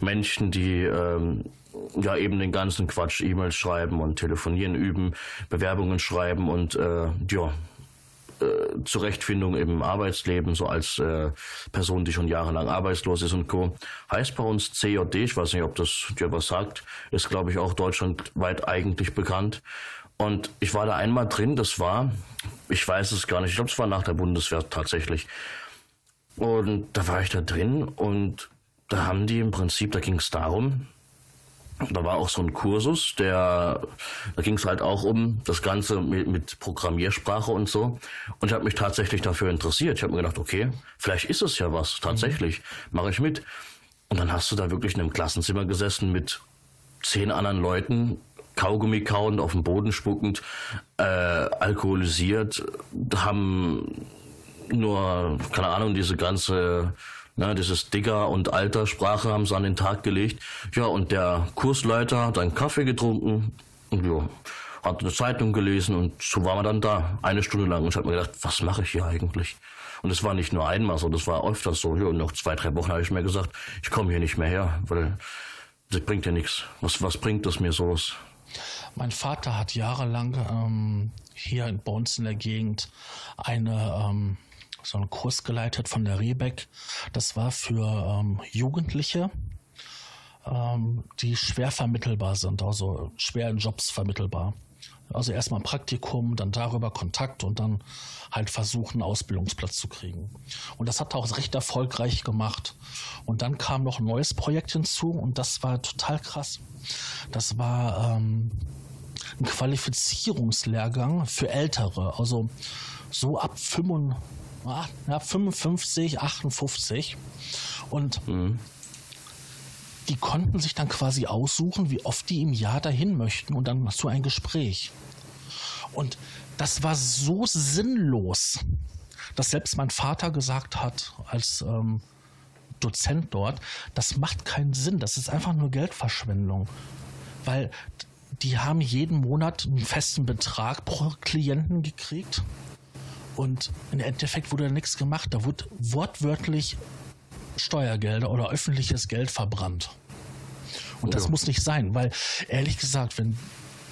[SPEAKER 2] Menschen, die ähm, ja eben den ganzen Quatsch, E-Mails schreiben und telefonieren üben, Bewerbungen schreiben und äh, ja, äh, Zurechtfindung im Arbeitsleben, so als äh, Person, die schon jahrelang arbeitslos ist und Co. Heißt bei uns CJD, ich weiß nicht, ob das dir was sagt, ist glaube ich auch deutschlandweit eigentlich bekannt. Und ich war da einmal drin, das war, ich weiß es gar nicht, ich glaube, es war nach der Bundeswehr tatsächlich. Und da war ich da drin und da haben die im Prinzip, da ging es darum, da war auch so ein Kursus, der, da ging es halt auch um das Ganze mit, mit Programmiersprache und so. Und ich habe mich tatsächlich dafür interessiert. Ich habe mir gedacht, okay, vielleicht ist es ja was, tatsächlich, mhm. mache ich mit. Und dann hast du da wirklich in einem Klassenzimmer gesessen mit zehn anderen Leuten, Kaugummi kauend, auf dem Boden spuckend, äh, alkoholisiert, haben nur, keine Ahnung, diese ganze Ne, dieses Digger- und Alterssprache haben sie an den Tag gelegt. Ja, und der Kursleiter hat einen Kaffee getrunken, Und ja, hat eine Zeitung gelesen und so war man dann da, eine Stunde lang. Und ich habe mir gedacht, was mache ich hier eigentlich? Und es war nicht nur einmal so, das war öfters so. Ja, und noch zwei, drei Wochen habe ich mir gesagt, ich komme hier nicht mehr her, weil das bringt ja nichts. Was, was bringt das mir sowas?
[SPEAKER 1] Mein Vater hat jahrelang ähm, hier bei uns in der Gegend eine ähm, so einen Kurs geleitet von der Rebeck. Das war für ähm, Jugendliche, ähm, die schwer vermittelbar sind, also schwer in Jobs vermittelbar. Also erstmal ein Praktikum, dann darüber Kontakt und dann halt versuchen, einen Ausbildungsplatz zu kriegen. Und das hat er auch recht erfolgreich gemacht. Und dann kam noch ein neues Projekt hinzu und das war total krass. Das war ähm, ein Qualifizierungslehrgang für Ältere, also so ab 55, ja, 55 58. Und mhm die konnten sich dann quasi aussuchen, wie oft die im Jahr dahin möchten und dann zu ein Gespräch. Und das war so sinnlos, dass selbst mein Vater gesagt hat, als ähm, Dozent dort, das macht keinen Sinn, das ist einfach nur Geldverschwendung. Weil die haben jeden Monat einen festen Betrag pro Klienten gekriegt und im Endeffekt wurde nichts gemacht. Da wurde wortwörtlich Steuergelder oder öffentliches Geld verbrannt. Und das muss nicht sein, weil ehrlich gesagt, wenn,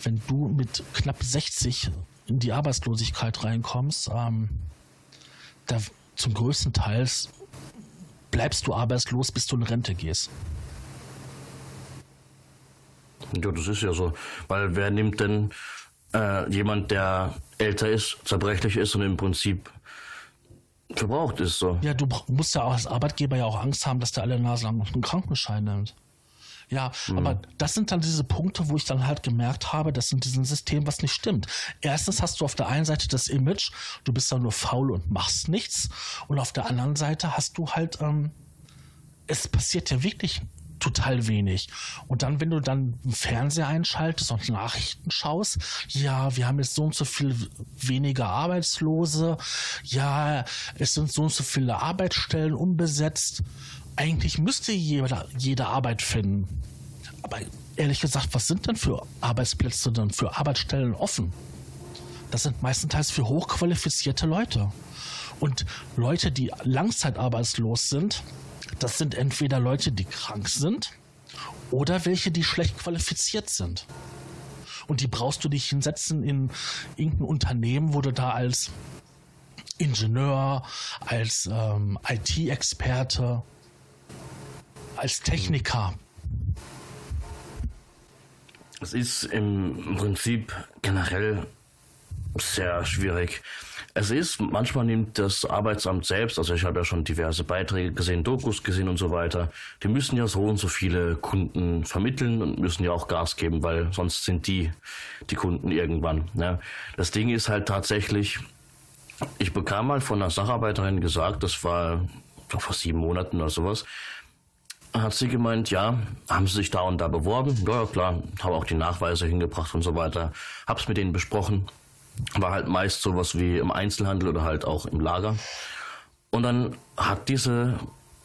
[SPEAKER 1] wenn du mit knapp 60 in die Arbeitslosigkeit reinkommst, ähm, da zum größten Teil bleibst du arbeitslos, bis du in Rente gehst.
[SPEAKER 2] Ja, das ist ja so. Weil wer nimmt denn äh, jemand, der älter ist, zerbrechlich ist und im Prinzip verbraucht ist so?
[SPEAKER 1] Ja, du musst ja auch als Arbeitgeber ja auch Angst haben, dass der alle Nase lang einen Krankenschein nimmt. Ja, mhm. aber das sind dann diese Punkte, wo ich dann halt gemerkt habe, dass in diesem System was nicht stimmt. Erstens hast du auf der einen Seite das Image, du bist dann nur faul und machst nichts. Und auf der anderen Seite hast du halt, ähm, es passiert ja wirklich total wenig. Und dann, wenn du dann Fernseher einschaltest und Nachrichten schaust, ja, wir haben jetzt so und so viel weniger Arbeitslose, ja, es sind so und so viele Arbeitsstellen unbesetzt eigentlich müsste jeder, jeder Arbeit finden. Aber ehrlich gesagt, was sind denn für Arbeitsplätze denn für Arbeitsstellen offen? Das sind meistenteils für hochqualifizierte Leute. Und Leute, die langzeitarbeitslos sind, das sind entweder Leute, die krank sind oder welche, die schlecht qualifiziert sind. Und die brauchst du dich hinsetzen in irgendein Unternehmen, wo du da als Ingenieur, als ähm, IT-Experte als Techniker?
[SPEAKER 2] Es ist im Prinzip generell sehr schwierig. Es ist, manchmal nimmt das Arbeitsamt selbst, also ich habe ja schon diverse Beiträge gesehen, Dokus gesehen und so weiter, die müssen ja so und so viele Kunden vermitteln und müssen ja auch Gas geben, weil sonst sind die die Kunden irgendwann. Ne? Das Ding ist halt tatsächlich, ich bekam mal von einer Sacharbeiterin gesagt, das war vor sieben Monaten oder sowas, hat sie gemeint, ja, haben sie sich da und da beworben? Ja, klar, habe auch die Nachweise hingebracht und so weiter. Hab's mit denen besprochen. War halt meist sowas wie im Einzelhandel oder halt auch im Lager. Und dann hat diese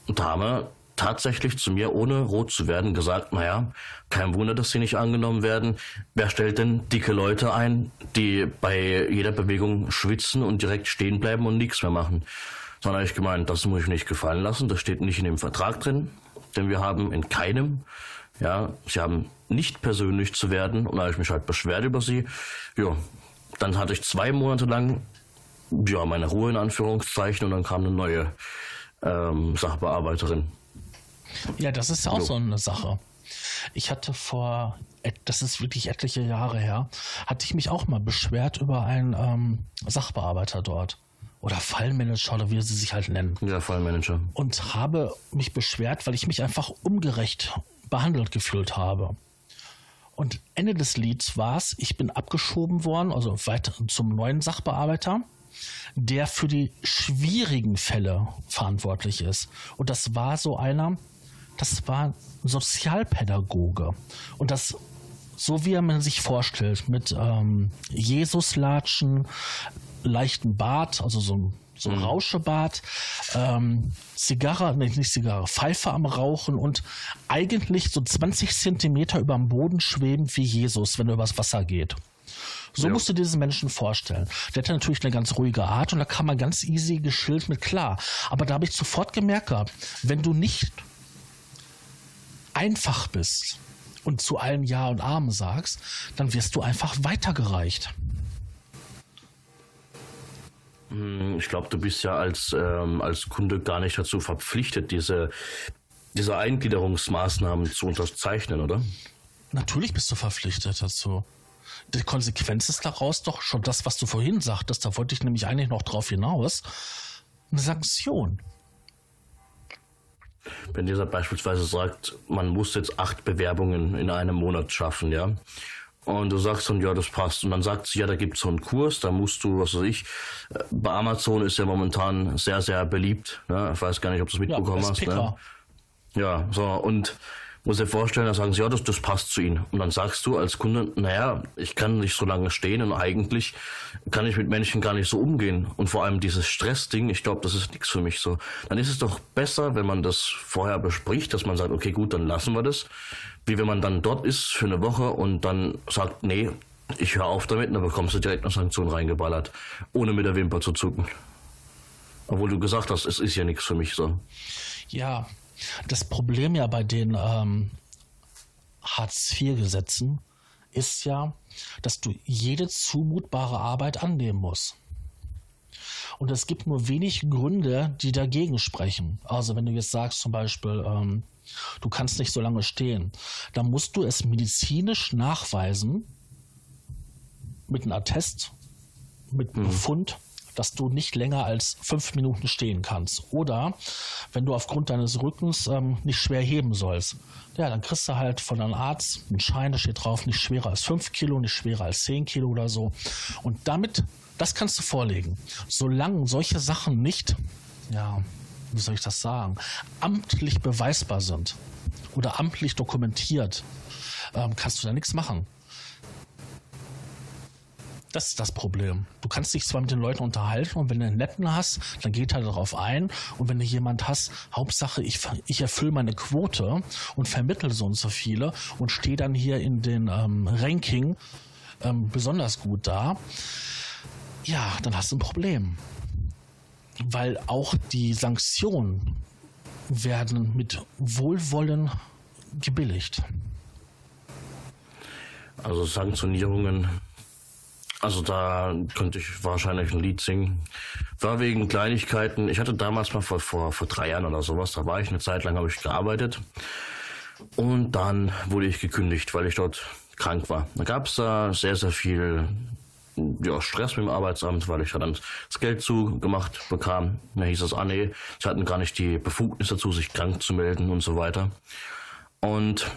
[SPEAKER 2] Dame tatsächlich zu mir, ohne rot zu werden, gesagt, naja, kein Wunder, dass sie nicht angenommen werden. Wer stellt denn dicke Leute ein, die bei jeder Bewegung schwitzen und direkt stehen bleiben und nichts mehr machen? Sondern habe ich gemeint, das muss ich nicht gefallen lassen, das steht nicht in dem Vertrag drin denn wir haben in keinem, ja, sie haben nicht persönlich zu werden und da habe ich mich halt beschwert über sie. Ja, dann hatte ich zwei Monate lang, ja, meine Ruhe in Anführungszeichen und dann kam eine neue ähm, Sachbearbeiterin.
[SPEAKER 1] Ja, das ist auch so. so eine Sache. Ich hatte vor, das ist wirklich etliche Jahre her, hatte ich mich auch mal beschwert über einen ähm, Sachbearbeiter dort oder Fallmanager oder wie sie sich halt nennen.
[SPEAKER 2] Ja, Fallmanager.
[SPEAKER 1] Und habe mich beschwert, weil ich mich einfach ungerecht behandelt gefühlt habe. Und Ende des Lieds war es, ich bin abgeschoben worden, also weiter zum neuen Sachbearbeiter, der für die schwierigen Fälle verantwortlich ist. Und das war so einer, das war Sozialpädagoge. Und das so wie man sich vorstellt, mit ähm, Jesuslatschen, leichten Bart, also so ein so mhm. Rauschebad, ähm, Zigarre, nee, nicht Zigarre, Pfeife am Rauchen und eigentlich so 20 Zentimeter über dem Boden schweben wie Jesus, wenn er übers Wasser geht. So ja. musst du diesen Menschen vorstellen. Der hatte natürlich eine ganz ruhige Art und da kam man ganz easy geschillt mit klar. Aber da habe ich sofort gemerkt gehabt, wenn du nicht einfach bist und zu allem Ja und Amen sagst, dann wirst du einfach weitergereicht.
[SPEAKER 2] Hm, ich glaube, du bist ja als, ähm, als Kunde gar nicht dazu verpflichtet, diese, diese Eingliederungsmaßnahmen zu unterzeichnen, oder?
[SPEAKER 1] Natürlich bist du verpflichtet dazu. Die Konsequenz ist daraus doch schon das, was du vorhin sagtest, da wollte ich nämlich eigentlich noch drauf hinaus, eine Sanktion.
[SPEAKER 2] Wenn dieser beispielsweise sagt, man muss jetzt acht Bewerbungen in einem Monat schaffen, ja, und du sagst dann, ja, das passt. Und dann sagt sie, ja, da gibt es so einen Kurs, da musst du, was weiß ich, bei Amazon ist ja momentan sehr, sehr beliebt. Ne? Ich weiß gar nicht, ob du es mitbekommen ja, hast. Ne? Ja, so, und muss dir vorstellen, da sagen sie, ja, das, das passt zu ihnen. Und dann sagst du als Kunde, naja, ich kann nicht so lange stehen und eigentlich kann ich mit Menschen gar nicht so umgehen. Und vor allem dieses Stressding, ich glaube, das ist nichts für mich so. Dann ist es doch besser, wenn man das vorher bespricht, dass man sagt, okay, gut, dann lassen wir das. Wie wenn man dann dort ist für eine Woche und dann sagt, nee, ich höre auf damit, dann bekommst du direkt eine Sanktion reingeballert, ohne mit der Wimper zu zucken. Obwohl du gesagt hast, es ist ja nichts für mich so.
[SPEAKER 1] Ja, das Problem ja bei den ähm, Hartz-IV-Gesetzen ist ja, dass du jede zumutbare Arbeit annehmen musst. Und es gibt nur wenig Gründe, die dagegen sprechen. Also wenn du jetzt sagst zum Beispiel, ähm, du kannst nicht so lange stehen, dann musst du es medizinisch nachweisen mit einem Attest, mit mhm. Befund, dass du nicht länger als fünf Minuten stehen kannst. Oder wenn du aufgrund deines Rückens ähm, nicht schwer heben sollst, ja, dann kriegst du halt von einem Arzt einen Schein, da steht drauf, nicht schwerer als fünf Kilo, nicht schwerer als zehn Kilo oder so. Und damit, das kannst du vorlegen. Solange solche Sachen nicht, ja, wie soll ich das sagen, amtlich beweisbar sind oder amtlich dokumentiert, ähm, kannst du da nichts machen. Das ist das Problem. Du kannst dich zwar mit den Leuten unterhalten und wenn du einen netten hast, dann geht er darauf ein. Und wenn du jemand hast, Hauptsache, ich, ich erfülle meine Quote und vermittle so und so viele und stehe dann hier in den ähm, Ranking ähm, besonders gut da, ja, dann hast du ein Problem. Weil auch die Sanktionen werden mit Wohlwollen gebilligt.
[SPEAKER 2] Also Sanktionierungen also da könnte ich wahrscheinlich ein Lied singen. War wegen Kleinigkeiten. Ich hatte damals mal vor, vor, vor drei Jahren oder sowas, da war ich eine Zeit lang, habe ich gearbeitet. Und dann wurde ich gekündigt, weil ich dort krank war. Da gab es da sehr, sehr viel ja, Stress mit dem Arbeitsamt, weil ich da dann das Geld zugemacht bekam. Da hieß es, ah nee, sie hatten gar nicht die Befugnis dazu, sich krank zu melden und so weiter. Und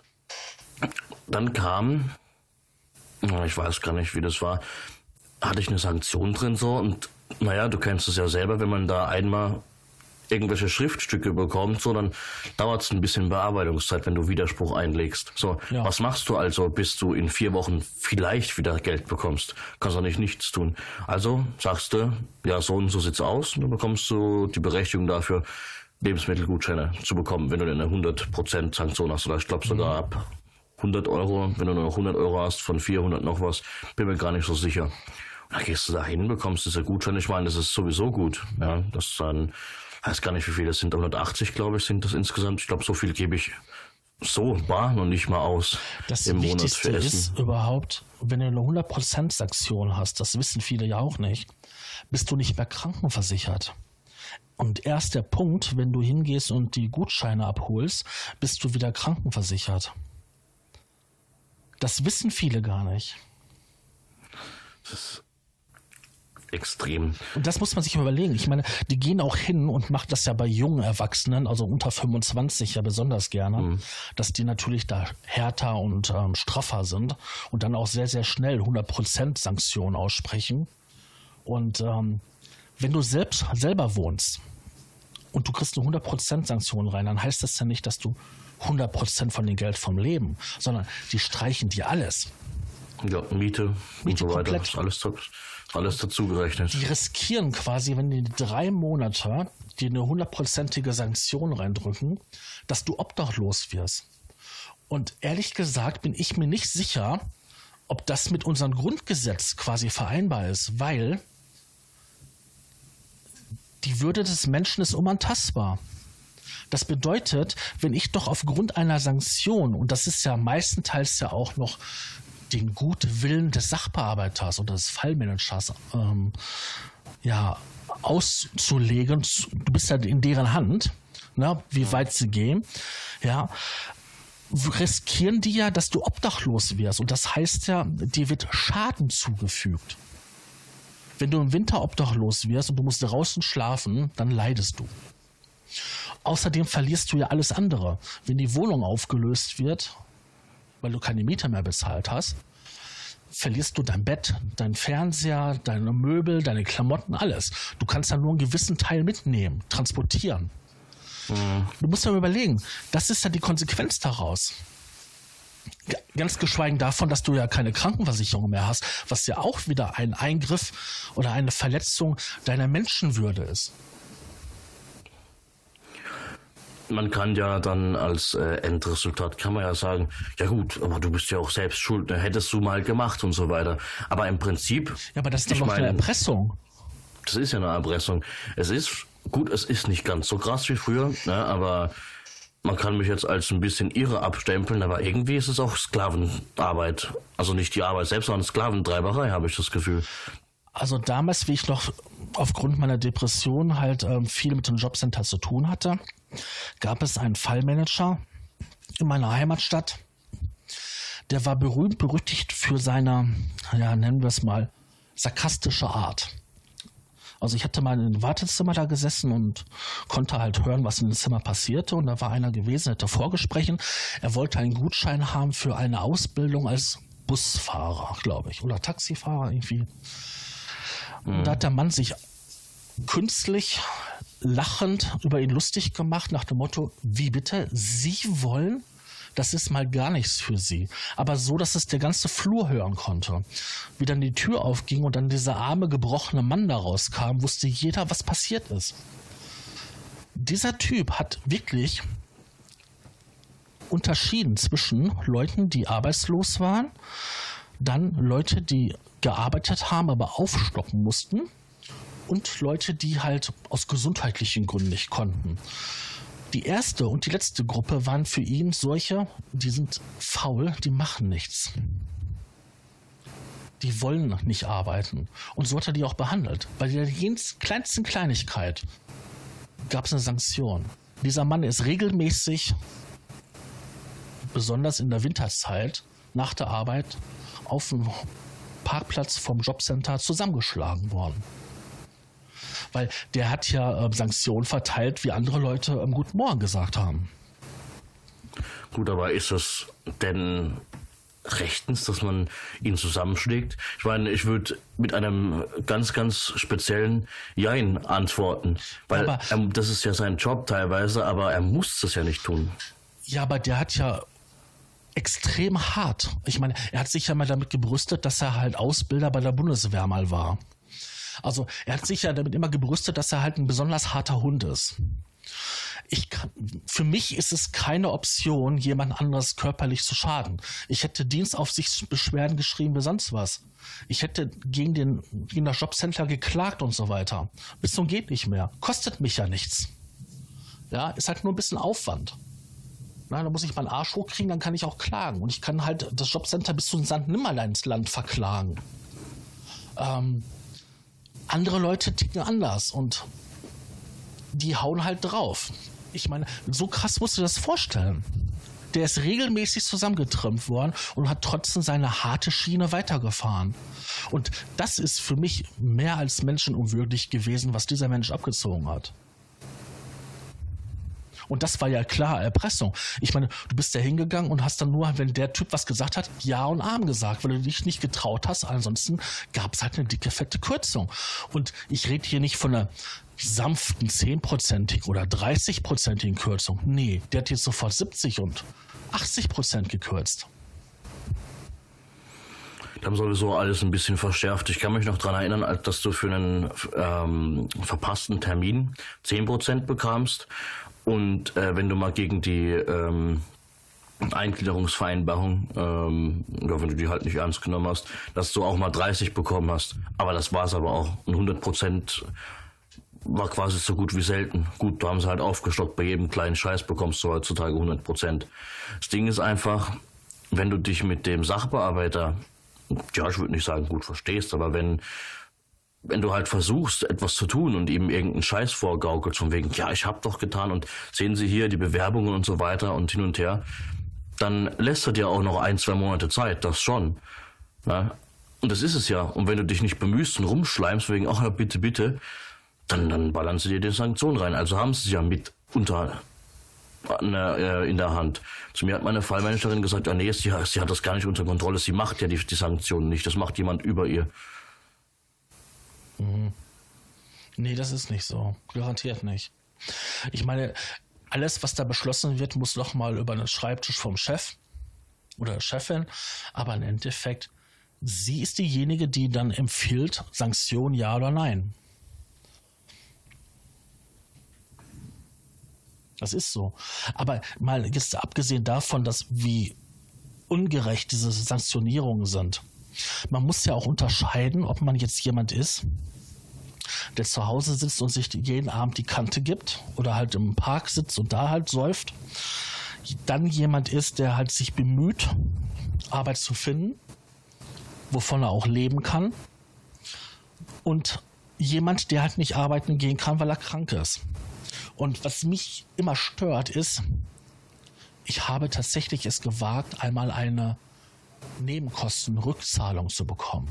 [SPEAKER 2] dann kam, ich weiß gar nicht, wie das war, hatte ich eine Sanktion drin so und naja, du kennst es ja selber, wenn man da einmal irgendwelche Schriftstücke bekommt, so dann dauert es ein bisschen Bearbeitungszeit, wenn du Widerspruch einlegst. So, ja. was machst du also, bis du in vier Wochen vielleicht wieder Geld bekommst? Kannst du nicht nichts tun. Also sagst du, ja, so und so sieht's aus, und dann bekommst du die Berechtigung dafür, Lebensmittelgutscheine zu bekommen, wenn du eine 100% Sanktion hast. Oder ich glaube sogar mhm. ab 100 Euro, wenn du nur noch 100 Euro hast, von 400 noch was, bin mir gar nicht so sicher. Da gehst du da hin, bekommst diese Gutschein. Ich meine, das ist sowieso gut. Ja, das dann, weiß gar nicht, wie viele das sind. 180, glaube ich, sind das insgesamt. Ich glaube, so viel gebe ich so bar noch nicht mal aus
[SPEAKER 1] das im Monat für Essen. ist überhaupt, wenn du eine 100% Sanktion hast, das wissen viele ja auch nicht, bist du nicht mehr krankenversichert. Und erst der Punkt, wenn du hingehst und die Gutscheine abholst, bist du wieder krankenversichert. Das wissen viele gar nicht.
[SPEAKER 2] Das ist extrem.
[SPEAKER 1] Und das muss man sich überlegen. Ich meine, die gehen auch hin und machen das ja bei jungen Erwachsenen, also unter 25 ja besonders gerne, mhm. dass die natürlich da härter und ähm, straffer sind und dann auch sehr, sehr schnell 100% Sanktionen aussprechen. Und ähm, wenn du selbst selber wohnst und du kriegst eine 100% Sanktion rein, dann heißt das ja nicht, dass du 100% von dem Geld vom Leben, sondern die streichen dir alles.
[SPEAKER 2] Ja, Miete, Miete und so weiter, komplett. alles Alles dazugerechnet.
[SPEAKER 1] Die riskieren quasi, wenn die drei Monate dir eine hundertprozentige Sanktion reindrücken, dass du obdachlos wirst. Und ehrlich gesagt bin ich mir nicht sicher, ob das mit unserem Grundgesetz quasi vereinbar ist, weil die Würde des Menschen ist unantastbar. Das bedeutet, wenn ich doch aufgrund einer Sanktion, und das ist ja meistenteils ja auch noch den guten Willen des Sachbearbeiters oder des Fallmanagers ähm, ja, auszulegen, du bist ja in deren Hand, ne, wie weit sie gehen, ja, riskieren die ja, dass du obdachlos wirst. Und das heißt ja, dir wird Schaden zugefügt. Wenn du im Winter obdachlos wirst und du musst draußen schlafen, dann leidest du. Außerdem verlierst du ja alles andere. Wenn die Wohnung aufgelöst wird, weil du keine Miete mehr bezahlt hast, verlierst du dein Bett, dein Fernseher, deine Möbel, deine Klamotten, alles. Du kannst ja nur einen gewissen Teil mitnehmen, transportieren. Mhm. Du musst ja überlegen, das ist ja die Konsequenz daraus. Ganz geschweigen davon, dass du ja keine Krankenversicherung mehr hast, was ja auch wieder ein Eingriff oder eine Verletzung deiner Menschenwürde ist
[SPEAKER 2] man kann ja dann als äh, Endresultat kann man ja sagen, ja gut, aber du bist ja auch selbst schuld, ne? hättest du mal gemacht und so weiter. Aber im Prinzip.
[SPEAKER 1] Ja, aber das ist doch noch eine Erpressung.
[SPEAKER 2] Das ist ja eine Erpressung. Es ist gut, es ist nicht ganz so krass wie früher, ne, aber man kann mich jetzt als ein bisschen irre abstempeln, aber irgendwie ist es auch Sklavenarbeit. Also nicht die Arbeit selbst, sondern Sklaventreiberei, habe ich das Gefühl.
[SPEAKER 1] Also damals, wie ich noch aufgrund meiner Depression halt ähm, viel mit dem Jobcenter zu tun hatte, gab es einen Fallmanager in meiner Heimatstadt. Der war berühmt berüchtigt für seine, ja, nennen wir es mal, sarkastische Art. Also ich hatte mal in einem Wartezimmer da gesessen und konnte halt hören, was in dem Zimmer passierte. Und da war einer gewesen, hätte vorgesprochen. Er wollte einen Gutschein haben für eine Ausbildung als Busfahrer, glaube ich, oder Taxifahrer irgendwie. Mhm. Und da hat der Mann sich künstlich lachend über ihn lustig gemacht, nach dem Motto, wie bitte, Sie wollen? Das ist mal gar nichts für sie. Aber so, dass es der ganze Flur hören konnte. Wie dann die Tür aufging und dann dieser arme, gebrochene Mann da rauskam, wusste jeder, was passiert ist. Dieser Typ hat wirklich unterschieden zwischen Leuten, die arbeitslos waren, dann Leute, die gearbeitet haben, aber aufstocken mussten und Leute, die halt aus gesundheitlichen Gründen nicht konnten. Die erste und die letzte Gruppe waren für ihn solche, die sind faul, die machen nichts. Die wollen nicht arbeiten. Und so hat er die auch behandelt. Bei der kleinsten Kleinigkeit gab es eine Sanktion. Dieser Mann ist regelmäßig, besonders in der Winterzeit, nach der Arbeit auf dem Parkplatz vom Jobcenter zusammengeschlagen worden weil der hat ja äh, Sanktionen verteilt, wie andere Leute ähm, Guten Morgen gesagt haben.
[SPEAKER 2] Gut, aber ist es denn rechtens, dass man ihn zusammenschlägt? Ich meine, ich würde mit einem ganz, ganz speziellen Jein antworten, weil aber, er, das ist ja sein Job teilweise, aber er muss das ja nicht tun.
[SPEAKER 1] Ja, aber der hat ja extrem hart. Ich meine, er hat sich ja mal damit gebrüstet, dass er halt Ausbilder bei der Bundeswehr mal war. Also er hat sich ja damit immer gebrüstet, dass er halt ein besonders harter Hund ist. Ich kann, für mich ist es keine Option, jemand anderes körperlich zu schaden. Ich hätte Dienstaufsichtsbeschwerden geschrieben wie sonst was. Ich hätte gegen den gegen das Jobcenter geklagt und so weiter. Bis zum geht nicht mehr. Kostet mich ja nichts. Ja, ist halt nur ein bisschen Aufwand. Na, da muss ich meinen Arsch hochkriegen, dann kann ich auch klagen. Und ich kann halt das Jobcenter bis zu St. Nimmerleinsland verklagen. Ähm, andere Leute ticken anders und die hauen halt drauf. Ich meine, so krass musst du das vorstellen. Der ist regelmäßig zusammengetrimmt worden und hat trotzdem seine harte Schiene weitergefahren. Und das ist für mich mehr als menschenunwürdig gewesen, was dieser Mensch abgezogen hat. Und das war ja klar Erpressung. Ich meine, du bist da hingegangen und hast dann nur, wenn der Typ was gesagt hat, Ja und Arm gesagt, weil du dich nicht getraut hast. Ansonsten gab es halt eine dicke, fette Kürzung. Und ich rede hier nicht von einer sanften 10-prozentigen oder 30-prozentigen Kürzung. Nee, der hat jetzt sofort 70 und 80 Prozent gekürzt.
[SPEAKER 2] Wir haben sowieso alles ein bisschen verschärft. Ich kann mich noch daran erinnern, dass du für einen ähm, verpassten Termin 10% bekamst. Und äh, wenn du mal gegen die ähm, Eingliederungsvereinbarung, ähm, ja, wenn du die halt nicht ernst genommen hast, dass du auch mal 30 bekommen hast. Aber das war es aber auch. Und 100 Prozent war quasi so gut wie selten. Gut, da haben sie halt aufgestockt. Bei jedem kleinen Scheiß bekommst du heutzutage 100 Prozent. Das Ding ist einfach, wenn du dich mit dem Sachbearbeiter, ja, ich würde nicht sagen gut verstehst, aber wenn wenn du halt versuchst, etwas zu tun und ihm irgendeinen Scheiß vorgaukelt, von wegen, ja, ich hab doch getan und sehen Sie hier die Bewerbungen und so weiter und hin und her, dann lässt er dir auch noch ein, zwei Monate Zeit, das schon. Na? Und das ist es ja. Und wenn du dich nicht bemühst und rumschleimst, wegen, ach ja, bitte, bitte, dann, dann ballern sie dir die Sanktionen rein. Also haben sie es ja mit unter äh, in der Hand. Zu mir hat meine Fallmanagerin gesagt, ja, nee, sie, sie hat das gar nicht unter Kontrolle, sie macht ja die, die Sanktionen nicht, das macht jemand über ihr.
[SPEAKER 1] Mhm. Nee, das ist nicht so. Garantiert nicht. Ich meine, alles, was da beschlossen wird, muss noch mal über den Schreibtisch vom Chef oder Chefin. Aber im Endeffekt, sie ist diejenige, die dann empfiehlt, Sanktion ja oder nein. Das ist so. Aber mal jetzt abgesehen davon, dass wie ungerecht diese Sanktionierungen sind. Man muss ja auch unterscheiden, ob man jetzt jemand ist, der zu Hause sitzt und sich jeden Abend die Kante gibt oder halt im Park sitzt und da halt säuft, dann jemand ist, der halt sich bemüht, Arbeit zu finden, wovon er auch leben kann und jemand, der halt nicht arbeiten gehen kann, weil er krank ist. Und was mich immer stört, ist, ich habe tatsächlich es gewagt, einmal eine Nebenkostenrückzahlung zu bekommen.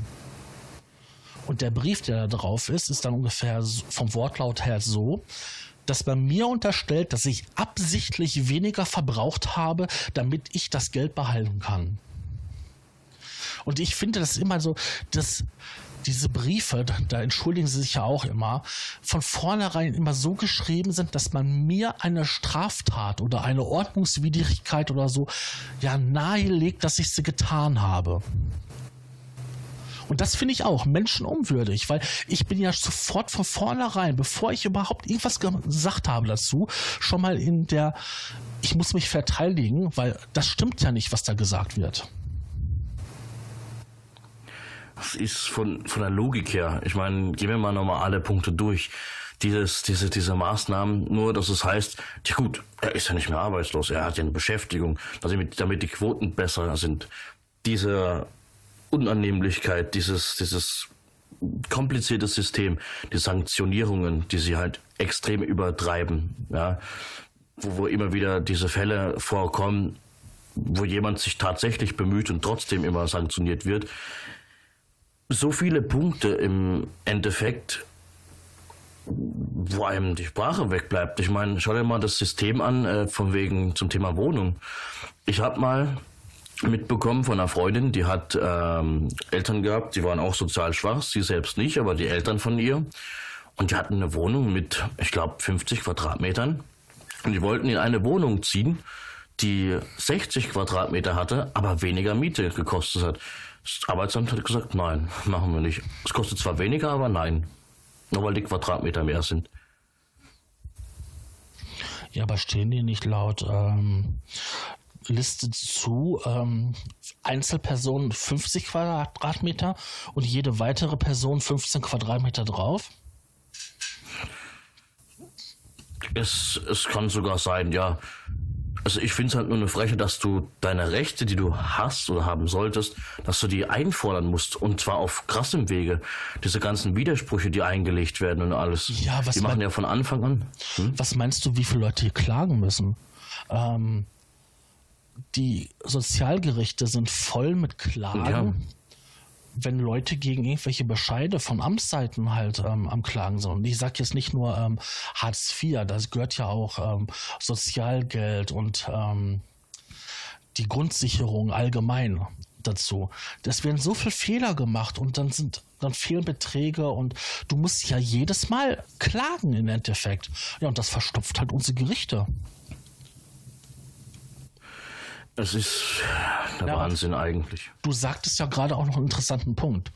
[SPEAKER 1] Und der Brief, der da drauf ist, ist dann ungefähr vom Wortlaut her so, dass man mir unterstellt, dass ich absichtlich weniger verbraucht habe, damit ich das Geld behalten kann. Und ich finde das immer so, dass diese Briefe, da entschuldigen sie sich ja auch immer, von vornherein immer so geschrieben sind, dass man mir eine Straftat oder eine Ordnungswidrigkeit oder so ja nahelegt, dass ich sie getan habe. Und das finde ich auch menschenunwürdig, weil ich bin ja sofort von vornherein, bevor ich überhaupt irgendwas gesagt habe dazu, schon mal in der, ich muss mich verteidigen, weil das stimmt ja nicht, was da gesagt wird.
[SPEAKER 2] Das ist von, von der Logik her. Ich meine, gehen wir mal nochmal alle Punkte durch. Dieses, diese, diese Maßnahmen, nur dass es heißt, ja gut, er ist ja nicht mehr arbeitslos, er hat ja eine Beschäftigung, damit, damit die Quoten besser sind. Diese Unannehmlichkeit, dieses, dieses komplizierte System, die Sanktionierungen, die sie halt extrem übertreiben, ja, wo, wo immer wieder diese Fälle vorkommen, wo jemand sich tatsächlich bemüht und trotzdem immer sanktioniert wird. So viele Punkte im Endeffekt, wo einem die Sprache wegbleibt. Ich meine, schau dir mal das System an, äh, von wegen zum Thema Wohnung. Ich habe mal mitbekommen von einer Freundin, die hat ähm, Eltern gehabt, die waren auch sozial schwach, sie selbst nicht, aber die Eltern von ihr. Und die hatten eine Wohnung mit, ich glaube, 50 Quadratmetern. Und die wollten in eine Wohnung ziehen, die 60 Quadratmeter hatte, aber weniger Miete gekostet hat. Das Arbeitsamt hat gesagt, nein, machen wir nicht. Es kostet zwar weniger, aber nein. Nur weil die Quadratmeter mehr sind.
[SPEAKER 1] Ja, aber stehen die nicht laut ähm, Liste zu ähm, Einzelpersonen 50 Quadratmeter und jede weitere Person 15 Quadratmeter drauf?
[SPEAKER 2] Es, es kann sogar sein, ja. Also ich finde es halt nur eine Freche, dass du deine Rechte, die du hast oder haben solltest, dass du die einfordern musst und zwar auf krassem Wege. Diese ganzen Widersprüche, die eingelegt werden und alles. Ja, was die machen ja von Anfang an.
[SPEAKER 1] Hm? Was meinst du, wie viele Leute hier klagen müssen? Ähm, die Sozialgerichte sind voll mit Klagen, ja. Wenn Leute gegen irgendwelche Bescheide von Amtsseiten halt ähm, am Klagen sind. Und ich sage jetzt nicht nur ähm, Hartz IV, das gehört ja auch ähm, Sozialgeld und ähm, die Grundsicherung allgemein dazu. Es werden so viele Fehler gemacht und dann sind dann fehlen Beträge und du musst ja jedes Mal klagen im Endeffekt. Ja, und das verstopft halt unsere Gerichte
[SPEAKER 2] es ist, der
[SPEAKER 1] Ja,
[SPEAKER 2] Wahnsinn eigentlich.
[SPEAKER 1] Du sagtest ja gerade auch noch einen interessanten Punkt.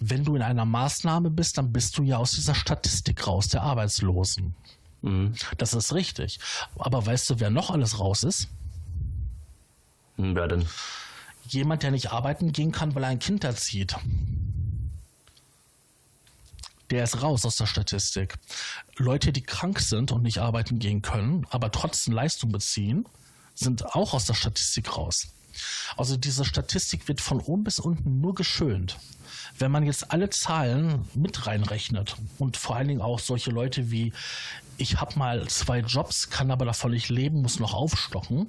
[SPEAKER 1] Wenn du in einer Maßnahme bist, dann bist du ja aus dieser Statistik raus, der Arbeitslosen. Das ist richtig. Aber weißt du, wer noch alles raus ist?
[SPEAKER 2] Hm, Wer denn?
[SPEAKER 1] Jemand, der nicht arbeiten gehen kann, weil er ein Kind erzieht. Der ist raus aus der Statistik. Leute, die krank sind und nicht arbeiten gehen können, aber trotzdem Leistung beziehen, sind auch aus der Statistik raus. Also diese Statistik wird von oben bis unten nur geschönt. Wenn man jetzt alle Zahlen mit reinrechnet und vor allen Dingen auch solche Leute wie ich habe mal zwei Jobs, kann aber davon nicht leben, muss noch aufstocken,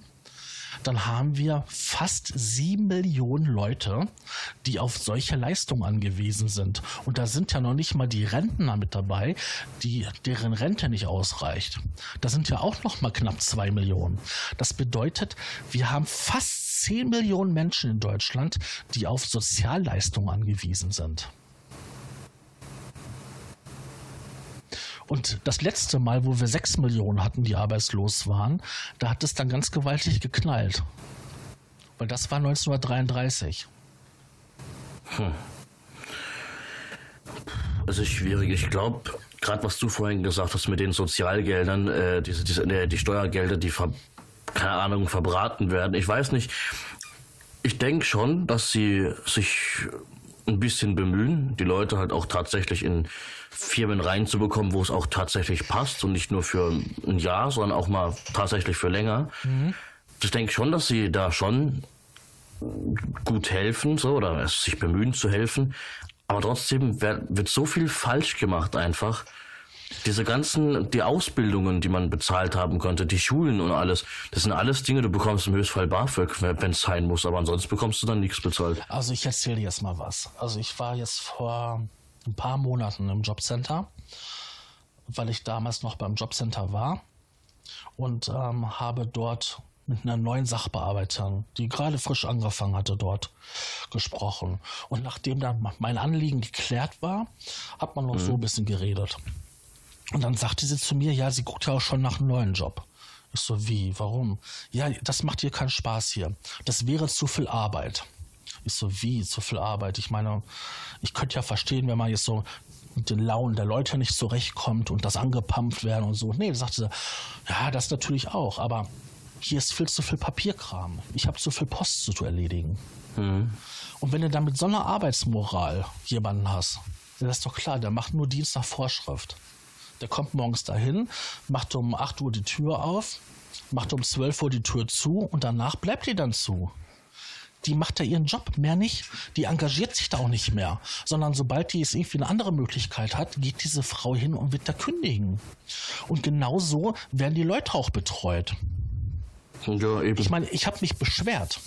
[SPEAKER 1] dann haben wir fast sieben Millionen Leute, die auf solche Leistungen angewiesen sind. Und da sind ja noch nicht mal die Rentner mit dabei, die, deren Rente nicht ausreicht. Da sind ja auch noch mal knapp zwei Millionen. Das bedeutet, wir haben fast zehn Millionen Menschen in Deutschland, die auf Sozialleistungen angewiesen sind. Und das letzte Mal, wo wir sechs Millionen hatten, die arbeitslos waren, da hat es dann ganz gewaltig geknallt. Weil das war 1933.
[SPEAKER 2] Es ist schwierig. Ich glaube, gerade was du vorhin gesagt hast mit den Sozialgeldern, äh, diese, diese, äh, die Steuergelder, die ver, keine Ahnung, verbraten werden. Ich weiß nicht. Ich denke schon, dass sie sich ein bisschen bemühen, die Leute halt auch tatsächlich in Firmen reinzubekommen, wo es auch tatsächlich passt und nicht nur für ein Jahr, sondern auch mal tatsächlich für länger. Ich denke schon, dass sie da schon gut helfen, so, oder sich bemühen zu helfen. Aber trotzdem wird, so viel falsch gemacht einfach. Diese ganzen, die Ausbildungen, die man bezahlt haben konnte, die Schulen und alles, das sind alles Dinge, du bekommst im Höchstfall BAföG, wenn es sein muss, aber ansonsten bekommst du dann nichts bezahlt.
[SPEAKER 1] Also ich erzähle dir jetzt mal was. Also ich war jetzt vor ein paar Monaten im Jobcenter, weil ich damals noch beim Jobcenter war und ähm, habe dort mit einer neuen Sachbearbeiterin, die gerade frisch angefangen hatte, dort gesprochen. Und nachdem dann mein Anliegen geklärt war, hat man noch so ein bisschen geredet. Und dann sagte sie zu mir, ja, sie guckt ja auch schon nach einem neuen Job. Ich so, wie, warum? Ja, das macht ihr keinen Spaß hier. Das wäre zu viel Arbeit. Ich so, wie, zu viel Arbeit? Ich meine, ich könnte ja verstehen, wenn man jetzt so mit den Launen der Leute nicht zurechtkommt und das angepumpt werden und so. Nee, sagte sie, ja, das natürlich auch, aber hier ist viel zu viel Papierkram. Ich habe zu viel Post zu erledigen. Und wenn du dann mit so einer Arbeitsmoral jemanden hast, dann ist doch klar, der macht nur Dienst nach Vorschrift. Der kommt morgens dahin, macht um 8 Uhr die Tür auf, macht um 12 Uhr die Tür zu und danach bleibt die dann zu. Die macht da ihren Job, mehr nicht. Die engagiert sich da auch nicht mehr. Sondern sobald die es irgendwie eine andere Möglichkeit hat, geht diese Frau hin und wird da kündigen. Und genau so werden die Leute auch betreut.
[SPEAKER 2] Ja, eben.
[SPEAKER 1] Ich meine, ich habe mich beschwert.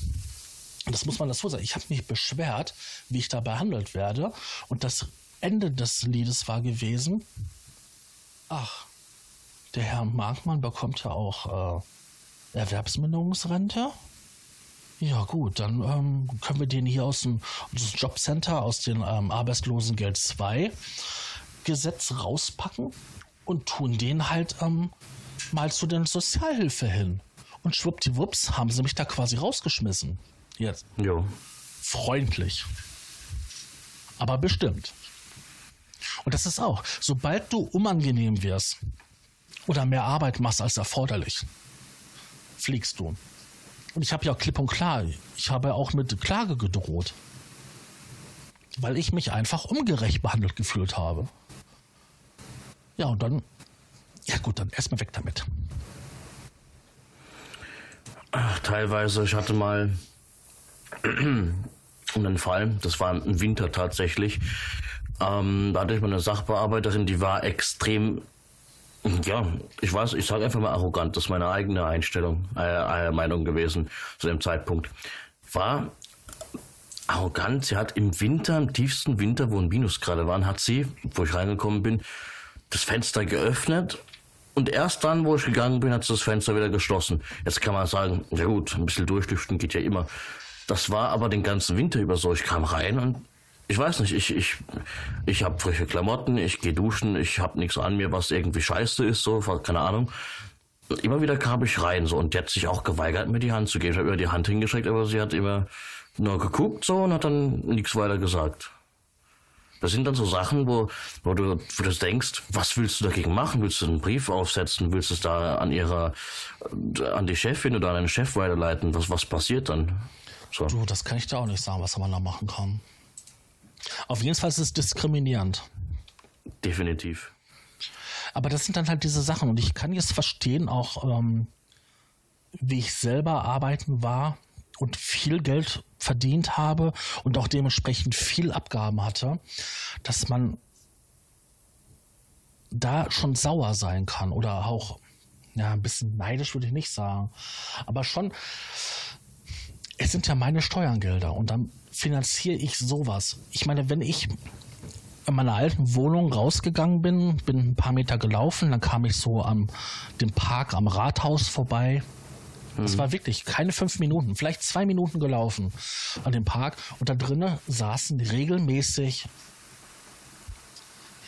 [SPEAKER 1] Das muss man dazu sagen. Ich habe mich beschwert, wie ich da behandelt werde. Und das Ende des Liedes war gewesen, ach, der Herr Markmann bekommt ja auch äh, Erwerbsminderungsrente. Ja gut, dann ähm, können wir den hier aus dem, Jobcenter, aus dem ähm, Arbeitslosengeld 2 Gesetz rauspacken und tun den halt ähm, mal zu den Sozialhilfe hin. Und schwuppdiwupps haben sie mich da quasi rausgeschmissen. Jetzt
[SPEAKER 2] Jo.
[SPEAKER 1] freundlich. Aber bestimmt. Und das ist auch, sobald du unangenehm wirst oder mehr Arbeit machst als erforderlich, fliegst du. Und ich habe ja klipp und klar, ich habe ja auch mit Klage gedroht. Weil ich mich einfach ungerecht behandelt gefühlt habe. Ja, und dann, ja gut, dann erstmal weg damit.
[SPEAKER 2] Ach, teilweise, ich hatte mal einen Fall, das war im Winter tatsächlich. Ähm, da hatte ich mal eine Sachbearbeiterin, die war extrem, ja, ich weiß, ich sage einfach mal arrogant, das ist meine eigene Einstellung, äh, äh, Meinung gewesen zu dem Zeitpunkt. War arrogant, sie hat im Winter, im tiefsten Winter, wo ein Minusgrade waren, hat sie, wo ich reingekommen bin, das Fenster geöffnet und erst dann, wo ich gegangen bin, hat sie das Fenster wieder geschlossen. Jetzt kann man sagen, ja gut, ein bisschen durchlüften geht ja immer. Das war aber den ganzen Winter über so. Ich kam rein und ich weiß nicht, ich, ich, ich habe frische Klamotten, ich gehe duschen, ich habe nichts an mir, was irgendwie scheiße ist, so, keine Ahnung. immer wieder kam ich rein so und die hat sich auch geweigert, mir die Hand zu geben. Ich habe ihr die Hand hingestreckt, aber sie hat immer nur geguckt so und hat dann nichts weiter gesagt. Das sind dann so Sachen, wo, wo, du, wo du denkst, was willst du dagegen machen? Willst du einen Brief aufsetzen? Willst du es da an ihrer, an die Chefin oder an den Chef weiterleiten? Was, was passiert dann?
[SPEAKER 1] So. Du, das kann ich dir auch nicht sagen, was man da machen kann. Auf jeden Fall ist es diskriminierend.
[SPEAKER 2] Definitiv.
[SPEAKER 1] Aber das sind dann halt diese Sachen und ich kann jetzt verstehen, auch ähm, wie ich selber arbeiten war und viel Geld verdient habe und auch dementsprechend viel Abgaben hatte, dass man da schon sauer sein kann oder auch ja, ein bisschen neidisch würde ich nicht sagen, aber schon es sind ja meine Steuergelder und dann finanziere ich sowas. Ich meine, wenn ich in meiner alten Wohnung rausgegangen bin, bin ein paar Meter gelaufen, dann kam ich so am dem Park am Rathaus vorbei. Das mhm. war wirklich keine fünf Minuten, vielleicht zwei Minuten gelaufen an dem Park und da drinnen saßen regelmäßig,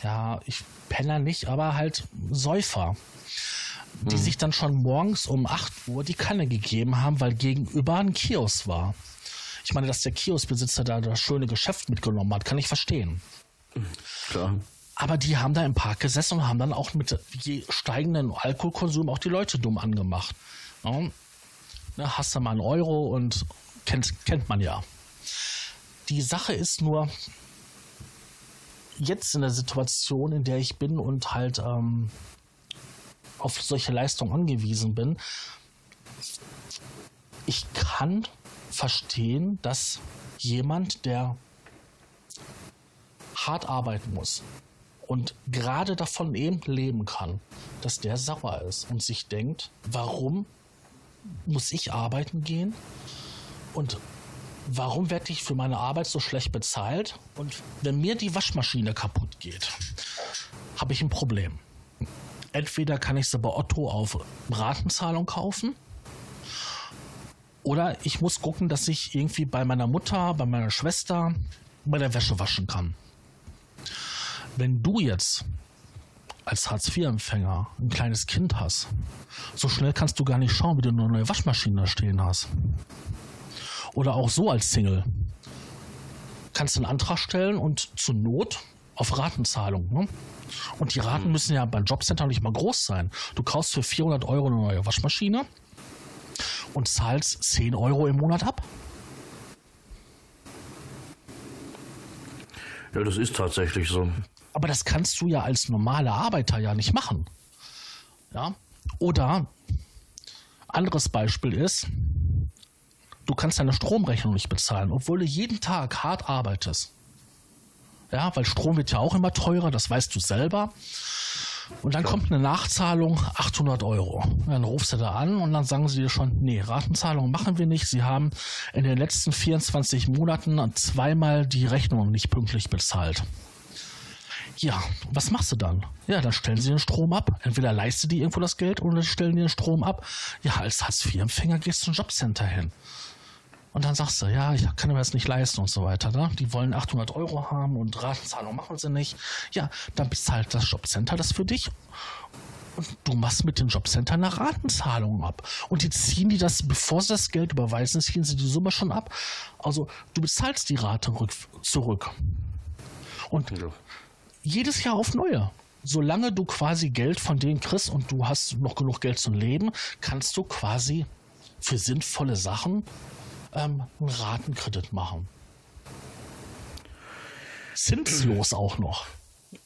[SPEAKER 1] ja, ich Penner nicht, aber halt Säufer, die mhm. sich dann schon morgens um 8 Uhr die Kanne gegeben haben, weil gegenüber ein Kiosk war. Ich meine, dass der Kioskbesitzer da das schöne Geschäft mitgenommen hat, kann ich verstehen. Klar. Aber die haben da im Park gesessen und haben dann auch mit je steigenden Alkoholkonsum auch die Leute dumm angemacht. Ja. Ne, hast du mal einen Euro und kennt, kennt man ja. Die Sache ist nur, jetzt in der Situation, in der ich bin und halt ähm, auf solche Leistungen angewiesen bin, ich kann verstehen, dass jemand, der hart arbeiten muss und gerade davon eben leben kann, dass der sauer ist und sich denkt, warum muss ich arbeiten gehen und warum werde ich für meine Arbeit so schlecht bezahlt und wenn mir die Waschmaschine kaputt geht, habe ich ein Problem. Entweder kann ich sie bei Otto auf Ratenzahlung kaufen oder ich muss gucken, dass ich irgendwie bei meiner Mutter, bei meiner Schwester bei der Wäsche waschen kann wenn du jetzt als Hartz-IV-Empfänger ein kleines Kind hast, so schnell kannst du gar nicht schauen, wie du eine neue Waschmaschine da stehen hast. Oder auch so als Single. Kannst du einen Antrag stellen und zur Not auf Ratenzahlung. Ne? Und die Raten müssen ja beim Jobcenter nicht mal groß sein. Du kaufst für 400 Euro eine neue Waschmaschine und zahlst 10 Euro im Monat ab.
[SPEAKER 2] Ja, das ist tatsächlich so.
[SPEAKER 1] Aber das kannst du ja als normaler Arbeiter ja nicht machen. Ja? Oder anderes Beispiel ist, du kannst deine Stromrechnung nicht bezahlen, obwohl du jeden Tag hart arbeitest. Ja, weil Strom wird ja auch immer teurer, das weißt du selber. Und dann kommt eine Nachzahlung 800 Euro. Dann rufst du da an und dann sagen sie dir schon, nee, Ratenzahlung machen wir nicht. Sie haben in den letzten 24 Monaten zweimal die Rechnung nicht pünktlich bezahlt. Ja, was machst du dann? Ja, dann stellen sie den Strom ab. Entweder leistet die irgendwo das Geld oder stellen den Strom ab. Ja, als Hartz-IV-Empfänger gehst du zum Jobcenter hin. Und dann sagst du, ja, ich kann mir das nicht leisten und so weiter. Ne? Die wollen 800 Euro haben und Ratenzahlung machen sie nicht. Ja, dann bezahlt das Jobcenter das für dich. Und du machst mit dem Jobcenter eine Ratenzahlung ab. Und die ziehen die das, bevor sie das Geld überweisen, ziehen sie die Summe schon ab. Also du bezahlst die Rate zurück. Und jedes Jahr auf neue. Solange du quasi Geld von denen kriegst und du hast noch genug Geld zum Leben, kannst du quasi für sinnvolle Sachen ähm, einen Ratenkredit machen. Zinslos auch noch.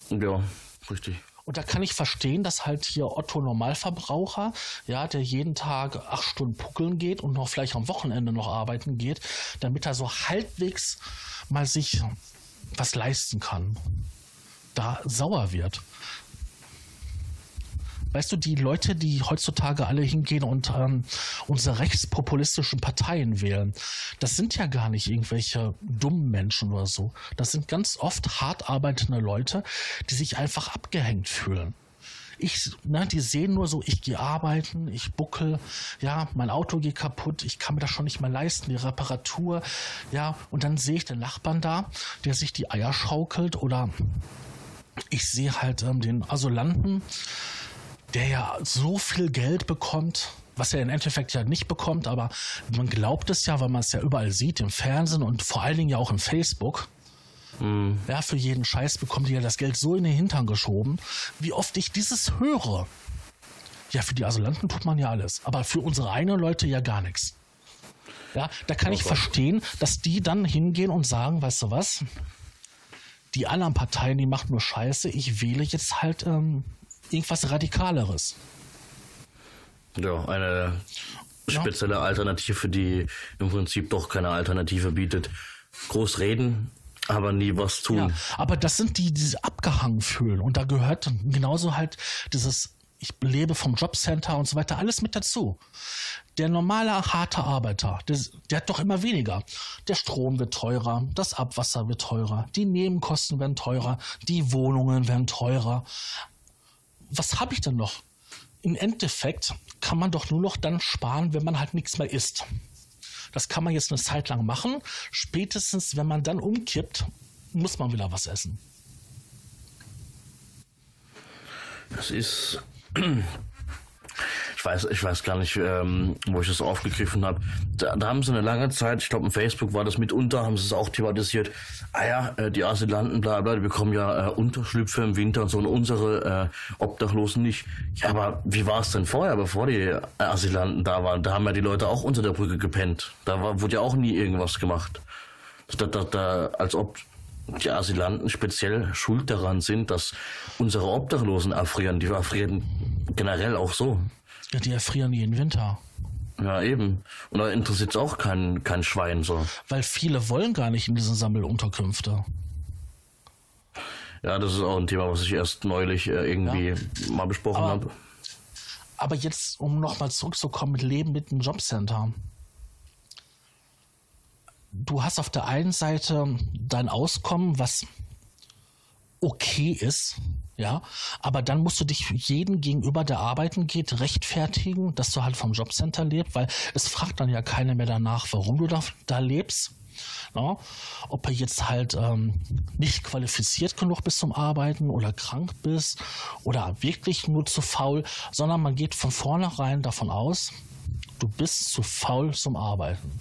[SPEAKER 2] Ja, richtig.
[SPEAKER 1] Und da kann ich verstehen, dass halt hier Otto Normalverbraucher, ja, der jeden Tag acht Stunden puckeln geht und noch vielleicht am Wochenende noch arbeiten geht, damit er so halbwegs mal sich was leisten kann da sauer wird. Weißt du, die Leute, die heutzutage alle hingehen und ähm, unsere rechtspopulistischen Parteien wählen, das sind ja gar nicht irgendwelche dummen Menschen oder so. Das sind ganz oft hart arbeitende Leute, die sich einfach abgehängt fühlen. Ich, ne, die sehen nur so, ich gehe arbeiten, ich buckel, ja, mein Auto geht kaputt, ich kann mir das schon nicht mehr leisten, die Reparatur, ja, und dann sehe ich den Nachbarn da, der sich die Eier schaukelt oder ich sehe halt ähm, den Asylanten, der ja so viel Geld bekommt, was er im Endeffekt ja nicht bekommt, aber man glaubt es ja, weil man es ja überall sieht, im Fernsehen und vor allen Dingen ja auch im Facebook. Mhm. Ja, für jeden Scheiß bekommt die ja das Geld so in den Hintern geschoben. Wie oft ich dieses höre. Ja, für die Asylanten tut man ja alles, aber für unsere eigenen Leute ja gar nichts. Ja, da kann oh ich verstehen, dass die dann hingehen und sagen, weißt du was? Die anderen Parteien, die machen nur Scheiße. Ich wähle jetzt halt ähm, irgendwas Radikaleres.
[SPEAKER 2] Ja, eine spezielle ja. Alternative, die im Prinzip doch keine Alternative bietet. Groß reden, aber nie was tun. Ja,
[SPEAKER 1] aber das sind die, die sich abgehangen fühlen. Und da gehört genauso halt dieses, ich lebe vom Jobcenter und so weiter, alles mit dazu. Der normale, harte Arbeiter, der, der hat doch immer weniger. Der Strom wird teurer, das Abwasser wird teurer, die Nebenkosten werden teurer, die Wohnungen werden teurer. Was habe ich denn noch? Im Endeffekt kann man doch nur noch dann sparen, wenn man halt nichts mehr isst. Das kann man jetzt eine Zeit lang machen. Spätestens, wenn man dann umkippt, muss man wieder was essen.
[SPEAKER 2] Das ist ich weiß, ich weiß gar nicht, ähm, wo ich das aufgegriffen habe. Da, da, haben sie eine lange Zeit, ich glaube, in Facebook war das mitunter, haben sie es auch thematisiert. Ah ja, äh, die Asylanten, bla bla, die bekommen ja äh, Unterschlüpfe im Winter und so und unsere äh, Obdachlosen nicht. Ja, aber wie war es denn vorher, bevor die äh, Asylanten da waren? Da haben ja die Leute auch unter der Brücke gepennt. Da war, wurde ja auch nie irgendwas gemacht. Da, da, da, als ob die Asylanten speziell schuld daran sind, dass unsere Obdachlosen erfrieren. Die erfrieren generell auch so.
[SPEAKER 1] Ja, die erfrieren jeden Winter.
[SPEAKER 2] Ja, eben. Und da interessiert es auch kein, kein Schwein so.
[SPEAKER 1] Weil viele wollen gar nicht in diese Sammelunterkünfte.
[SPEAKER 2] Ja, das ist auch ein Thema, was ich erst neulich äh, irgendwie ja. mal besprochen habe.
[SPEAKER 1] Aber jetzt, um nochmal zurückzukommen mit Leben mit dem Jobcenter. Du hast auf der einen Seite dein Auskommen, was okay ist, ja, aber dann musst du dich jeden gegenüber, der arbeiten geht, rechtfertigen, dass du halt vom Jobcenter lebst, weil es fragt dann ja keiner mehr danach, warum du da, da lebst. Ja, ob er jetzt halt ähm, nicht qualifiziert genug bist zum Arbeiten oder krank bist oder wirklich nur zu faul, sondern man geht von vornherein davon aus, du bist zu faul zum Arbeiten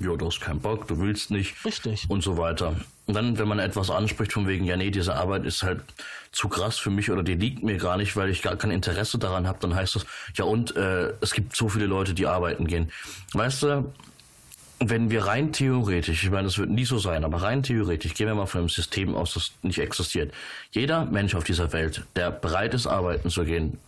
[SPEAKER 2] ja, du hast keinen Bock, du willst nicht.
[SPEAKER 1] Richtig.
[SPEAKER 2] Und so weiter. Und dann, wenn man etwas anspricht von wegen, ja nee, diese Arbeit ist halt zu krass für mich oder die liegt mir gar nicht, weil ich gar kein Interesse daran habe, dann heißt das, ja und äh, es gibt so viele Leute, die arbeiten gehen. Weißt du, wenn wir rein theoretisch, ich meine, das wird nie so sein, aber rein theoretisch, gehen wir mal von einem System aus, das nicht existiert. Jeder Mensch auf dieser Welt, der bereit ist, arbeiten zu gehen,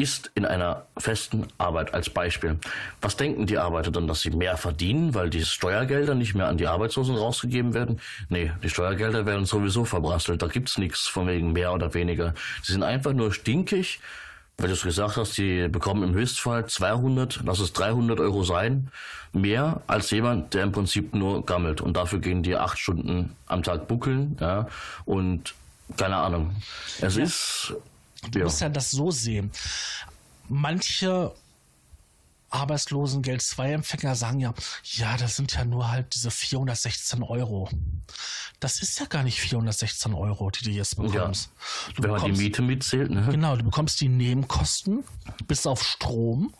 [SPEAKER 2] ist in einer festen Arbeit als Beispiel. Was denken die Arbeiter dann, dass sie mehr verdienen, weil die Steuergelder nicht mehr an die Arbeitslosen rausgegeben werden? Nee, die Steuergelder werden sowieso verbrasselt. Da gibt's nichts von wegen mehr oder weniger. Sie sind einfach nur stinkig, weil du es gesagt hast, die bekommen im Höchstfall 200, lass es 300 Euro sein, mehr als jemand, der im Prinzip nur gammelt. Und dafür gehen die acht Stunden am Tag buckeln, ja, und keine Ahnung. Es ja. ist
[SPEAKER 1] Du ja. musst ja das so sehen. Manche Arbeitslosengeld 2-Empfänger sagen ja, ja, das sind ja nur halt diese 416 Euro. Das ist ja gar nicht 416 Euro, die du jetzt bekommst.
[SPEAKER 2] Ja, du wenn bekommst, man die Miete mitzählt, ne?
[SPEAKER 1] Genau, du bekommst die Nebenkosten bis auf Strom,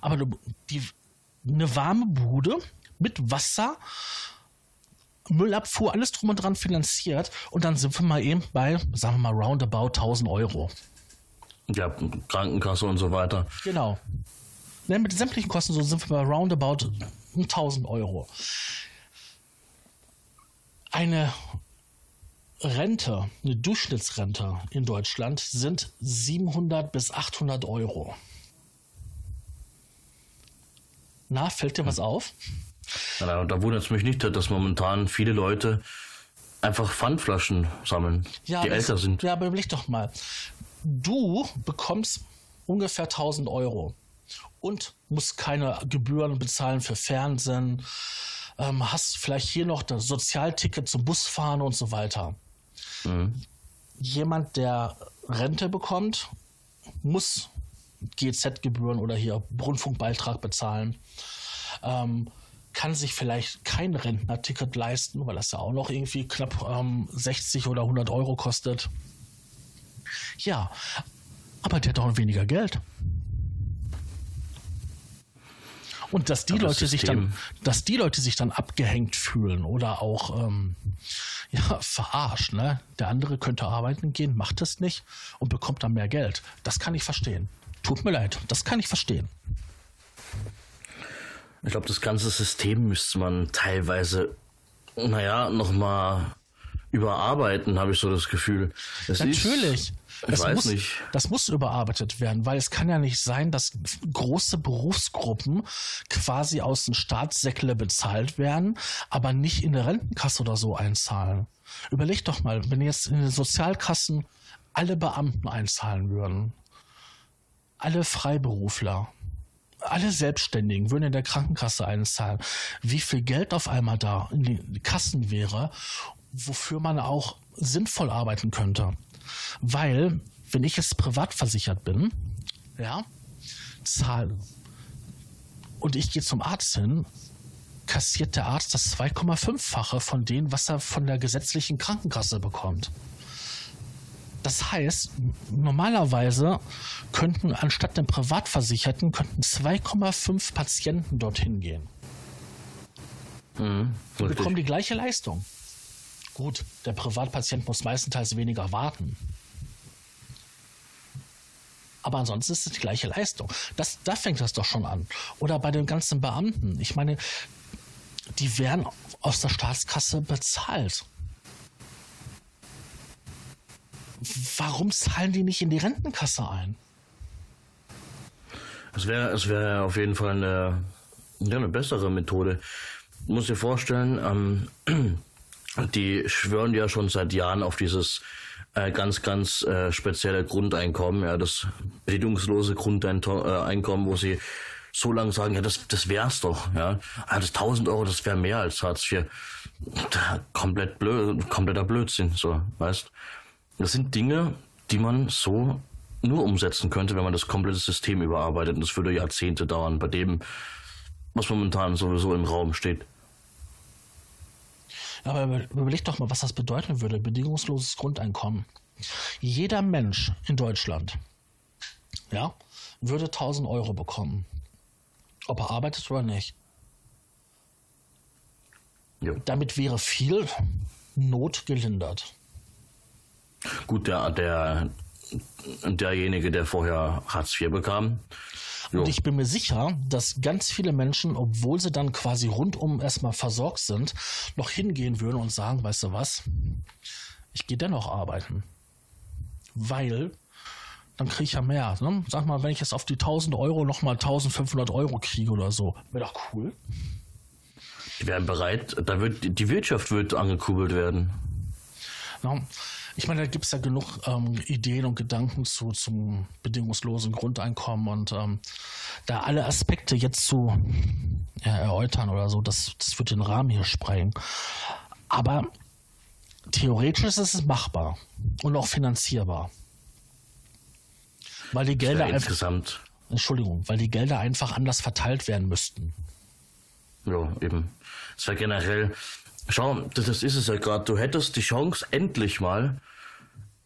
[SPEAKER 1] aber du, die, eine warme Bude mit Wasser, Müllabfuhr, alles drum und dran finanziert und dann sind wir mal eben bei, sagen wir mal, roundabout 1000 Euro.
[SPEAKER 2] Ja, Krankenkasse und so weiter.
[SPEAKER 1] Genau. Ne, mit sämtlichen Kosten so sind wir bei roundabout 1000 Euro. Eine Rente, eine Durchschnittsrente in Deutschland sind 700 bis 800 Euro. Na, fällt dir was auf?
[SPEAKER 2] Ja, da wundert es mich nicht, dass momentan viele Leute einfach Pfandflaschen sammeln, ja, die älter sind.
[SPEAKER 1] Ja, aber überleg doch mal du bekommst ungefähr 1000 Euro und musst keine Gebühren bezahlen für Fernsehen, ähm, hast vielleicht hier noch das Sozialticket zum Busfahren und so weiter. Mhm. Jemand, der Rente bekommt, muss GZ-Gebühren oder hier Rundfunkbeitrag bezahlen. Ähm, kann sich vielleicht kein Rentnerticket leisten, weil das ja auch noch irgendwie knapp ähm, 60 oder 100 Euro kostet. Ja, Aber der hat doch weniger Geld. Und dass die
[SPEAKER 2] Aber
[SPEAKER 1] Leute sich dann, dass die Leute sich dann abgehängt fühlen oder auch ähm, ja, verarscht, ne? Der andere könnte arbeiten gehen, macht es nicht und bekommt dann mehr Geld. Das kann ich verstehen. Tut mir leid, das kann ich verstehen.
[SPEAKER 2] Ich glaube, das ganze System müsste man teilweise, naja, nochmal überarbeiten, habe ich so das Gefühl. Es
[SPEAKER 1] Natürlich.
[SPEAKER 2] Ist, ich
[SPEAKER 1] das
[SPEAKER 2] weiß
[SPEAKER 1] muss,
[SPEAKER 2] nicht.
[SPEAKER 1] Das muss überarbeitet werden, weil es kann ja nicht sein, dass große Berufsgruppen quasi aus dem Staatssäckle bezahlt werden, aber nicht in der Rentenkasse oder so einzahlen. Überleg doch mal, wenn jetzt in den Sozialkassen alle Beamten einzahlen würden, alle Freiberufler, alle Selbstständigen würden in der Krankenkasse einzahlen, wie viel Geld auf einmal da in den Kassen wäre, wofür man auch sinnvoll arbeiten könnte. Weil, wenn ich jetzt privat versichert bin, ja, zahle und ich gehe zum Arzt hin, kassiert der Arzt das 2,5-fache von dem, was er von der gesetzlichen Krankenkasse bekommt. Das heißt, normalerweise könnten anstatt den Privatversicherten könnten 2,5 Patienten dorthin gehen.
[SPEAKER 2] Mhm,
[SPEAKER 1] bekommen die gleiche Leistung. Gut, der Privatpatient muss meistenteils weniger warten. Aber ansonsten ist es die gleiche Leistung. Das, da fängt das doch schon an. Oder bei den ganzen Beamten. Ich meine, die werden aus der Staatskasse bezahlt. Warum zahlen die nicht in die Rentenkasse ein?
[SPEAKER 2] Es wäre es wär auf jeden Fall eine, eine bessere Methode. Du musst dir vorstellen, ähm, die schwören ja schon seit Jahren auf dieses äh, ganz, ganz äh, spezielle Grundeinkommen, ja, das bedingungslose Grundeinkommen, wo sie so lange sagen, ja, das, das wär's doch, ja. Ah, das 1000 Euro, das wäre mehr als Hartz IV. Da, komplett blöd, kompletter Blödsinn, so, weißt. Das sind Dinge, die man so nur umsetzen könnte, wenn man das komplette System überarbeitet. Und das würde Jahrzehnte dauern, bei dem, was momentan sowieso im Raum steht.
[SPEAKER 1] Aber über- überleg doch mal, was das bedeuten würde, bedingungsloses Grundeinkommen. Jeder Mensch in Deutschland, ja, würde 1000 Euro bekommen. Ob er arbeitet oder nicht.
[SPEAKER 2] Ja.
[SPEAKER 1] Damit wäre viel Not gelindert.
[SPEAKER 2] Gut, der, der, derjenige, der vorher Hartz IV bekam, jo,
[SPEAKER 1] Und ich bin mir sicher, dass ganz viele Menschen, obwohl sie dann quasi rundum erstmal versorgt sind, noch hingehen würden und sagen, weißt du was, ich gehe dennoch arbeiten. Weil dann kriege ich ja mehr. Ne? Sag mal, wenn ich jetzt auf die 1000 Euro nochmal 1500 Euro kriege oder so, wäre doch cool.
[SPEAKER 2] die wären bereit, da wird, die Wirtschaft wird angekurbelt werden.
[SPEAKER 1] Ja, ich meine, da gibt es ja genug ähm, Ideen und Gedanken zu, zum bedingungslosen Grundeinkommen und ähm, da alle Aspekte jetzt zu ja, erläutern oder so, das, das wird den Rahmen hier sprengen. Aber theoretisch ist es machbar und auch finanzierbar. Weil die Gelder
[SPEAKER 2] Ja,
[SPEAKER 1] einfach,
[SPEAKER 2] insgesamt,
[SPEAKER 1] Entschuldigung, weil die Gelder einfach anders verteilt werden müssten.
[SPEAKER 2] ja, eben. Es wäre generell, schau, das ist es ja gerade, du hättest die Chance, endlich mal,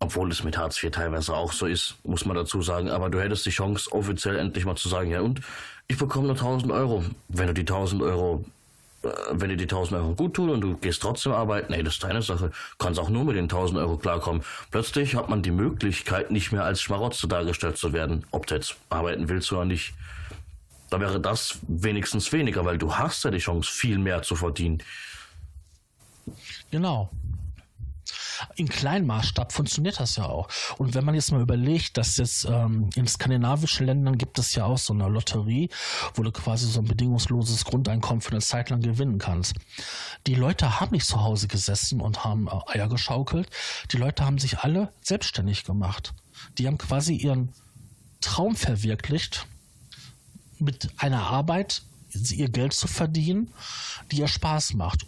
[SPEAKER 2] obwohl es mit Hartz IV teilweise auch so ist, muss man dazu sagen, aber du hättest die Chance, offiziell endlich mal zu sagen, ja und, ich bekomme nur 1000 Euro. Wenn du die 1000 Euro, äh, wenn dir die 1000 Euro gut tun und du gehst trotzdem arbeiten, ey, das ist deine Sache, kannst auch nur mit den 1000 Euro klarkommen. Plötzlich hat man die Möglichkeit, nicht mehr als Schmarotzer dargestellt zu werden, ob du jetzt arbeiten willst oder nicht. Da wäre das wenigstens weniger, weil du hast ja die Chance, viel mehr zu verdienen.
[SPEAKER 1] Genau. In kleinem Maßstab funktioniert das ja auch. Und wenn man jetzt mal überlegt, dass jetzt ähm, in skandinavischen Ländern gibt es ja auch so eine Lotterie, wo du quasi so ein bedingungsloses Grundeinkommen für eine Zeit lang gewinnen kannst. Die Leute haben nicht zu Hause gesessen und haben äh, Eier geschaukelt. Die Leute haben sich alle selbstständig gemacht. Die haben quasi ihren Traum verwirklicht, mit einer Arbeit ihr Geld zu verdienen, die ihr Spaß macht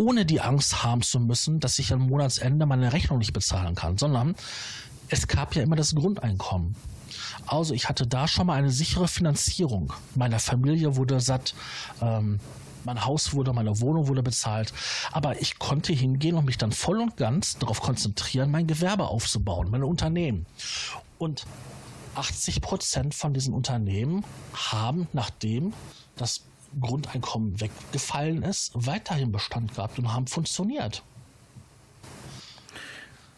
[SPEAKER 1] ohne die Angst haben zu müssen, dass ich am Monatsende meine Rechnung nicht bezahlen kann, sondern es gab ja immer das Grundeinkommen. Also ich hatte da schon mal eine sichere Finanzierung. Meiner Familie wurde satt, ähm, mein Haus wurde, meine Wohnung wurde bezahlt. Aber ich konnte hingehen und mich dann voll und ganz darauf konzentrieren, mein Gewerbe aufzubauen, mein Unternehmen. Und 80 Prozent von diesen Unternehmen haben, nachdem das Grundeinkommen weggefallen ist, weiterhin Bestand gehabt und haben funktioniert.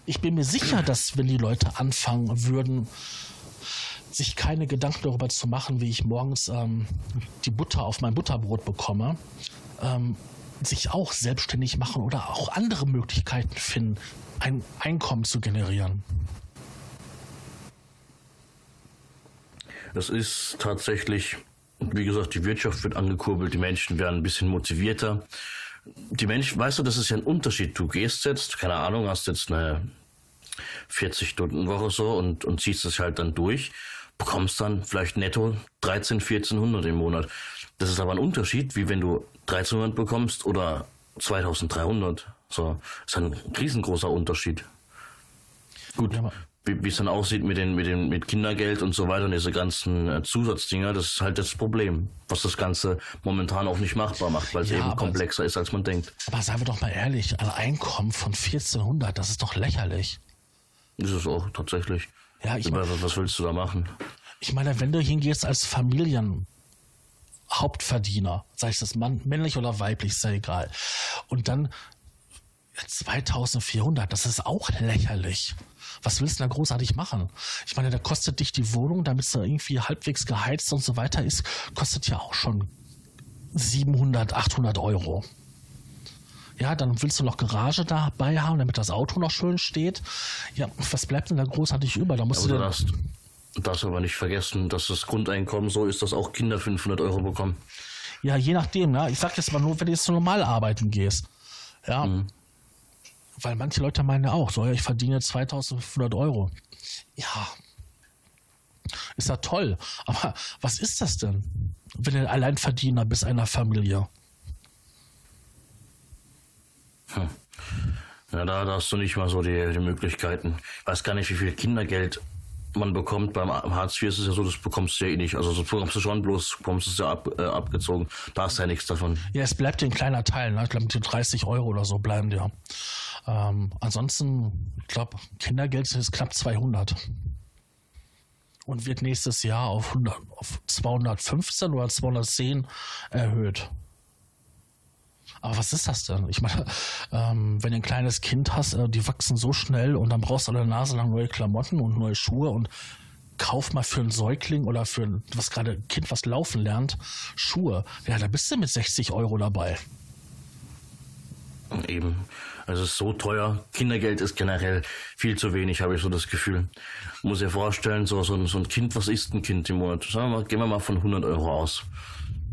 [SPEAKER 1] Ich bin mir sicher, dass wenn die Leute anfangen würden, sich keine Gedanken darüber zu machen, wie ich morgens ähm, die Butter auf mein Butterbrot bekomme, ähm, sich auch selbstständig machen oder auch andere Möglichkeiten finden, ein Einkommen zu generieren.
[SPEAKER 2] Es ist tatsächlich, wie gesagt, die Wirtschaft wird angekurbelt, die Menschen werden ein bisschen motivierter. Die Menschen, weißt du, das ist ja ein Unterschied. Du gehst jetzt, keine Ahnung, hast jetzt eine 40-Stunden-Woche so und, und ziehst es halt dann durch, bekommst dann vielleicht netto 13, 1400 im Monat. Das ist aber ein Unterschied, wie wenn du 1300 bekommst oder 2300. So, ist ein riesengroßer Unterschied. Gut, wie es dann aussieht mit den, mit den, mit Kindergeld und so weiter und diese ganzen äh, Zusatzdinger, das ist halt das Problem, was das Ganze momentan auch nicht machbar macht, weil es ja, eben komplexer ist, als man denkt.
[SPEAKER 1] Aber seien wir doch mal ehrlich, ein Einkommen von 1400, das ist doch lächerlich.
[SPEAKER 2] Ist es auch, tatsächlich. Ja, ich meine, was willst du da machen?
[SPEAKER 1] Ich meine, wenn du hingehst als Familienhauptverdiener, sei es das Mann, männlich oder weiblich, ist ja egal. Und dann 2400, das ist auch lächerlich. Was willst du da großartig machen? Ich meine, da kostet dich die Wohnung, damit es da irgendwie halbwegs geheizt und so weiter ist, kostet ja auch schon 700, 800 Euro. Ja, dann willst du noch Garage dabei haben, damit das Auto noch schön steht. Ja, was bleibt denn da großartig über? Da musst ja,
[SPEAKER 2] du darfst, darfst aber nicht vergessen, dass das Grundeinkommen so ist, dass auch Kinder 500 Euro bekommen.
[SPEAKER 1] Ja, je nachdem. Ja. Ich sag jetzt mal nur, wenn du jetzt normal arbeiten gehst. Ja, mhm. Weil manche Leute meinen ja auch, so, ja, ich verdiene 2500 Euro. Ja, ist ja toll. Aber was ist das denn, wenn du Alleinverdiener bist einer Familie?
[SPEAKER 2] Hm. Ja, da, hast du nicht mal so die, die Möglichkeiten. Ich weiß gar nicht, wie viel Kindergeld man bekommt. Beim Hartz IV ist es ja so, das bekommst du ja eh nicht. Also das bekommst du schon, bloß bekommst du es ja ab, äh, abgezogen. Da hast du ja nichts davon.
[SPEAKER 1] Ja, es bleibt dir ein kleiner Teil. Ne? Ich glaube, die 30 Euro oder so bleiben dir. Ähm, ansonsten, ich glaube, Kindergeld ist knapp 200 und wird nächstes Jahr auf, 100, auf 215 oder 210 erhöht. Aber was ist das denn? Ich meine, ähm, wenn du ein kleines Kind hast, äh, die wachsen so schnell und dann brauchst du alle Nase lang neue Klamotten und neue Schuhe und kauf mal für einen Säugling oder für ein, was gerade Kind was laufen lernt, Schuhe. Ja, da bist du mit 60 Euro dabei.
[SPEAKER 2] Eben. Also es ist so teuer. Kindergeld ist generell viel zu wenig, habe ich so das Gefühl. Muss dir vorstellen, so, so, ein, so ein Kind, was ist ein Kind im Monat? Sagen wir mal, gehen wir mal von 100 Euro aus.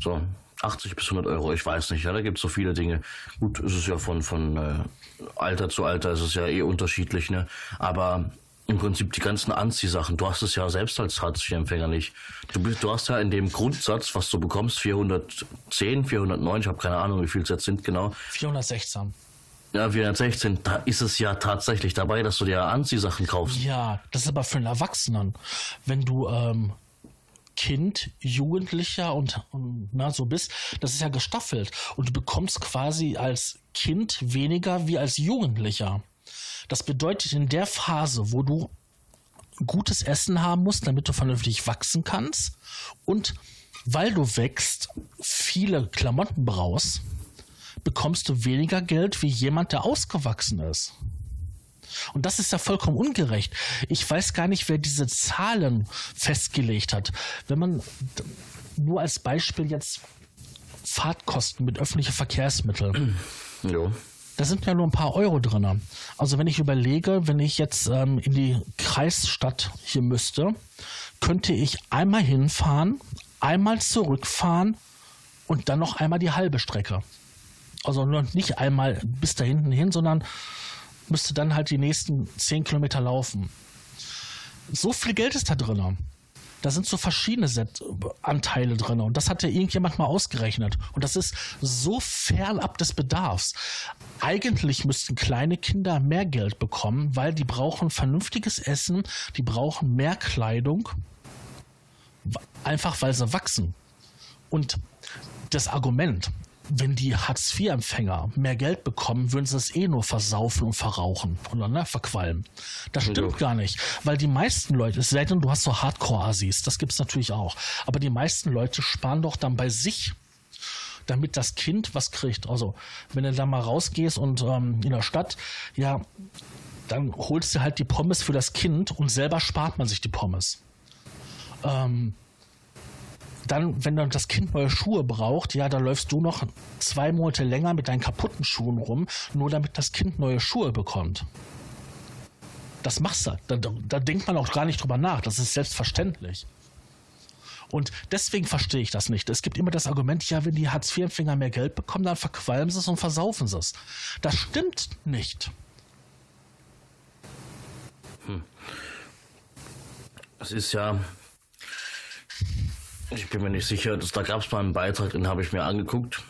[SPEAKER 2] So, 80 bis 100 Euro, ich weiß nicht. Ja, da gibt es so viele Dinge. Gut, ist es ja von, von äh, Alter zu Alter, ist es ja eh unterschiedlich, ne? Aber im Prinzip die ganzen Anziehsachen. Du hast es ja selbst als Hartz-IV-Empfänger nicht. Du, bist, du hast ja in dem Grundsatz, was du bekommst, 410, 409, ich habe keine Ahnung, wie viel es jetzt sind genau.
[SPEAKER 1] 416.
[SPEAKER 2] Ja, 416, da ist es ja tatsächlich dabei, dass du dir Anziehsachen kaufst.
[SPEAKER 1] Ja, das ist aber für einen Erwachsenen. Wenn du ähm, Kind, Jugendlicher und, und na, so bist, das ist ja gestaffelt. Und du bekommst quasi als Kind weniger wie als Jugendlicher. Das bedeutet, in der Phase, wo du gutes Essen haben musst, damit du vernünftig wachsen kannst und weil du wächst, viele Klamotten brauchst, bekommst du weniger Geld wie jemand, der ausgewachsen ist. Und das ist ja vollkommen ungerecht. Ich weiß gar nicht, wer diese Zahlen festgelegt hat. Wenn man nur als Beispiel jetzt Fahrtkosten mit öffentlichen Verkehrsmitteln. Ja. Da sind ja nur ein paar Euro drin. Also wenn ich überlege, wenn ich jetzt ähm, in die Kreisstadt hier müsste, könnte ich einmal hinfahren, einmal zurückfahren und dann noch einmal die halbe Strecke. Also nicht einmal bis da hinten hin, sondern müsste dann halt die nächsten 10 Kilometer laufen. So viel Geld ist da drin. Da sind so verschiedene Set Anteile drin und das hat ja irgendjemand mal ausgerechnet. Und das ist so fernab des Bedarfs. Eigentlich müssten kleine Kinder mehr Geld bekommen, weil die brauchen vernünftiges Essen, die brauchen mehr Kleidung, einfach weil sie wachsen. Und das Argument, wenn die Hartz-IV-Empfänger mehr Geld bekommen, würden sie es eh nur versaufen und verrauchen oder ne, verqualmen. Das stimmt ja. gar nicht, weil die meisten Leute, es sei denn, du hast so Hardcore-Assis, das gibt es natürlich auch, aber die meisten Leute sparen doch dann bei sich damit das Kind was kriegt. Also, wenn du da mal rausgehst und ähm, in der Stadt, ja, dann holst du halt die Pommes für das Kind und selber spart man sich die Pommes. Ähm, dann, wenn dann das Kind neue Schuhe braucht, ja, dann läufst du noch zwei Monate länger mit deinen kaputten Schuhen rum, nur damit das Kind neue Schuhe bekommt. Das machst du. Da, da denkt man auch gar nicht drüber nach. Das ist selbstverständlich. Und deswegen verstehe ich das nicht. Es gibt immer das Argument, ja, wenn die Hartz-IV-Empfänger mehr Geld bekommen, dann verqualmen sie es und versaufen sie es. Das stimmt nicht.
[SPEAKER 2] Hm. Es ist ja, ich bin mir nicht sicher. Das, da gab es mal einen Beitrag, den habe ich mir angeguckt.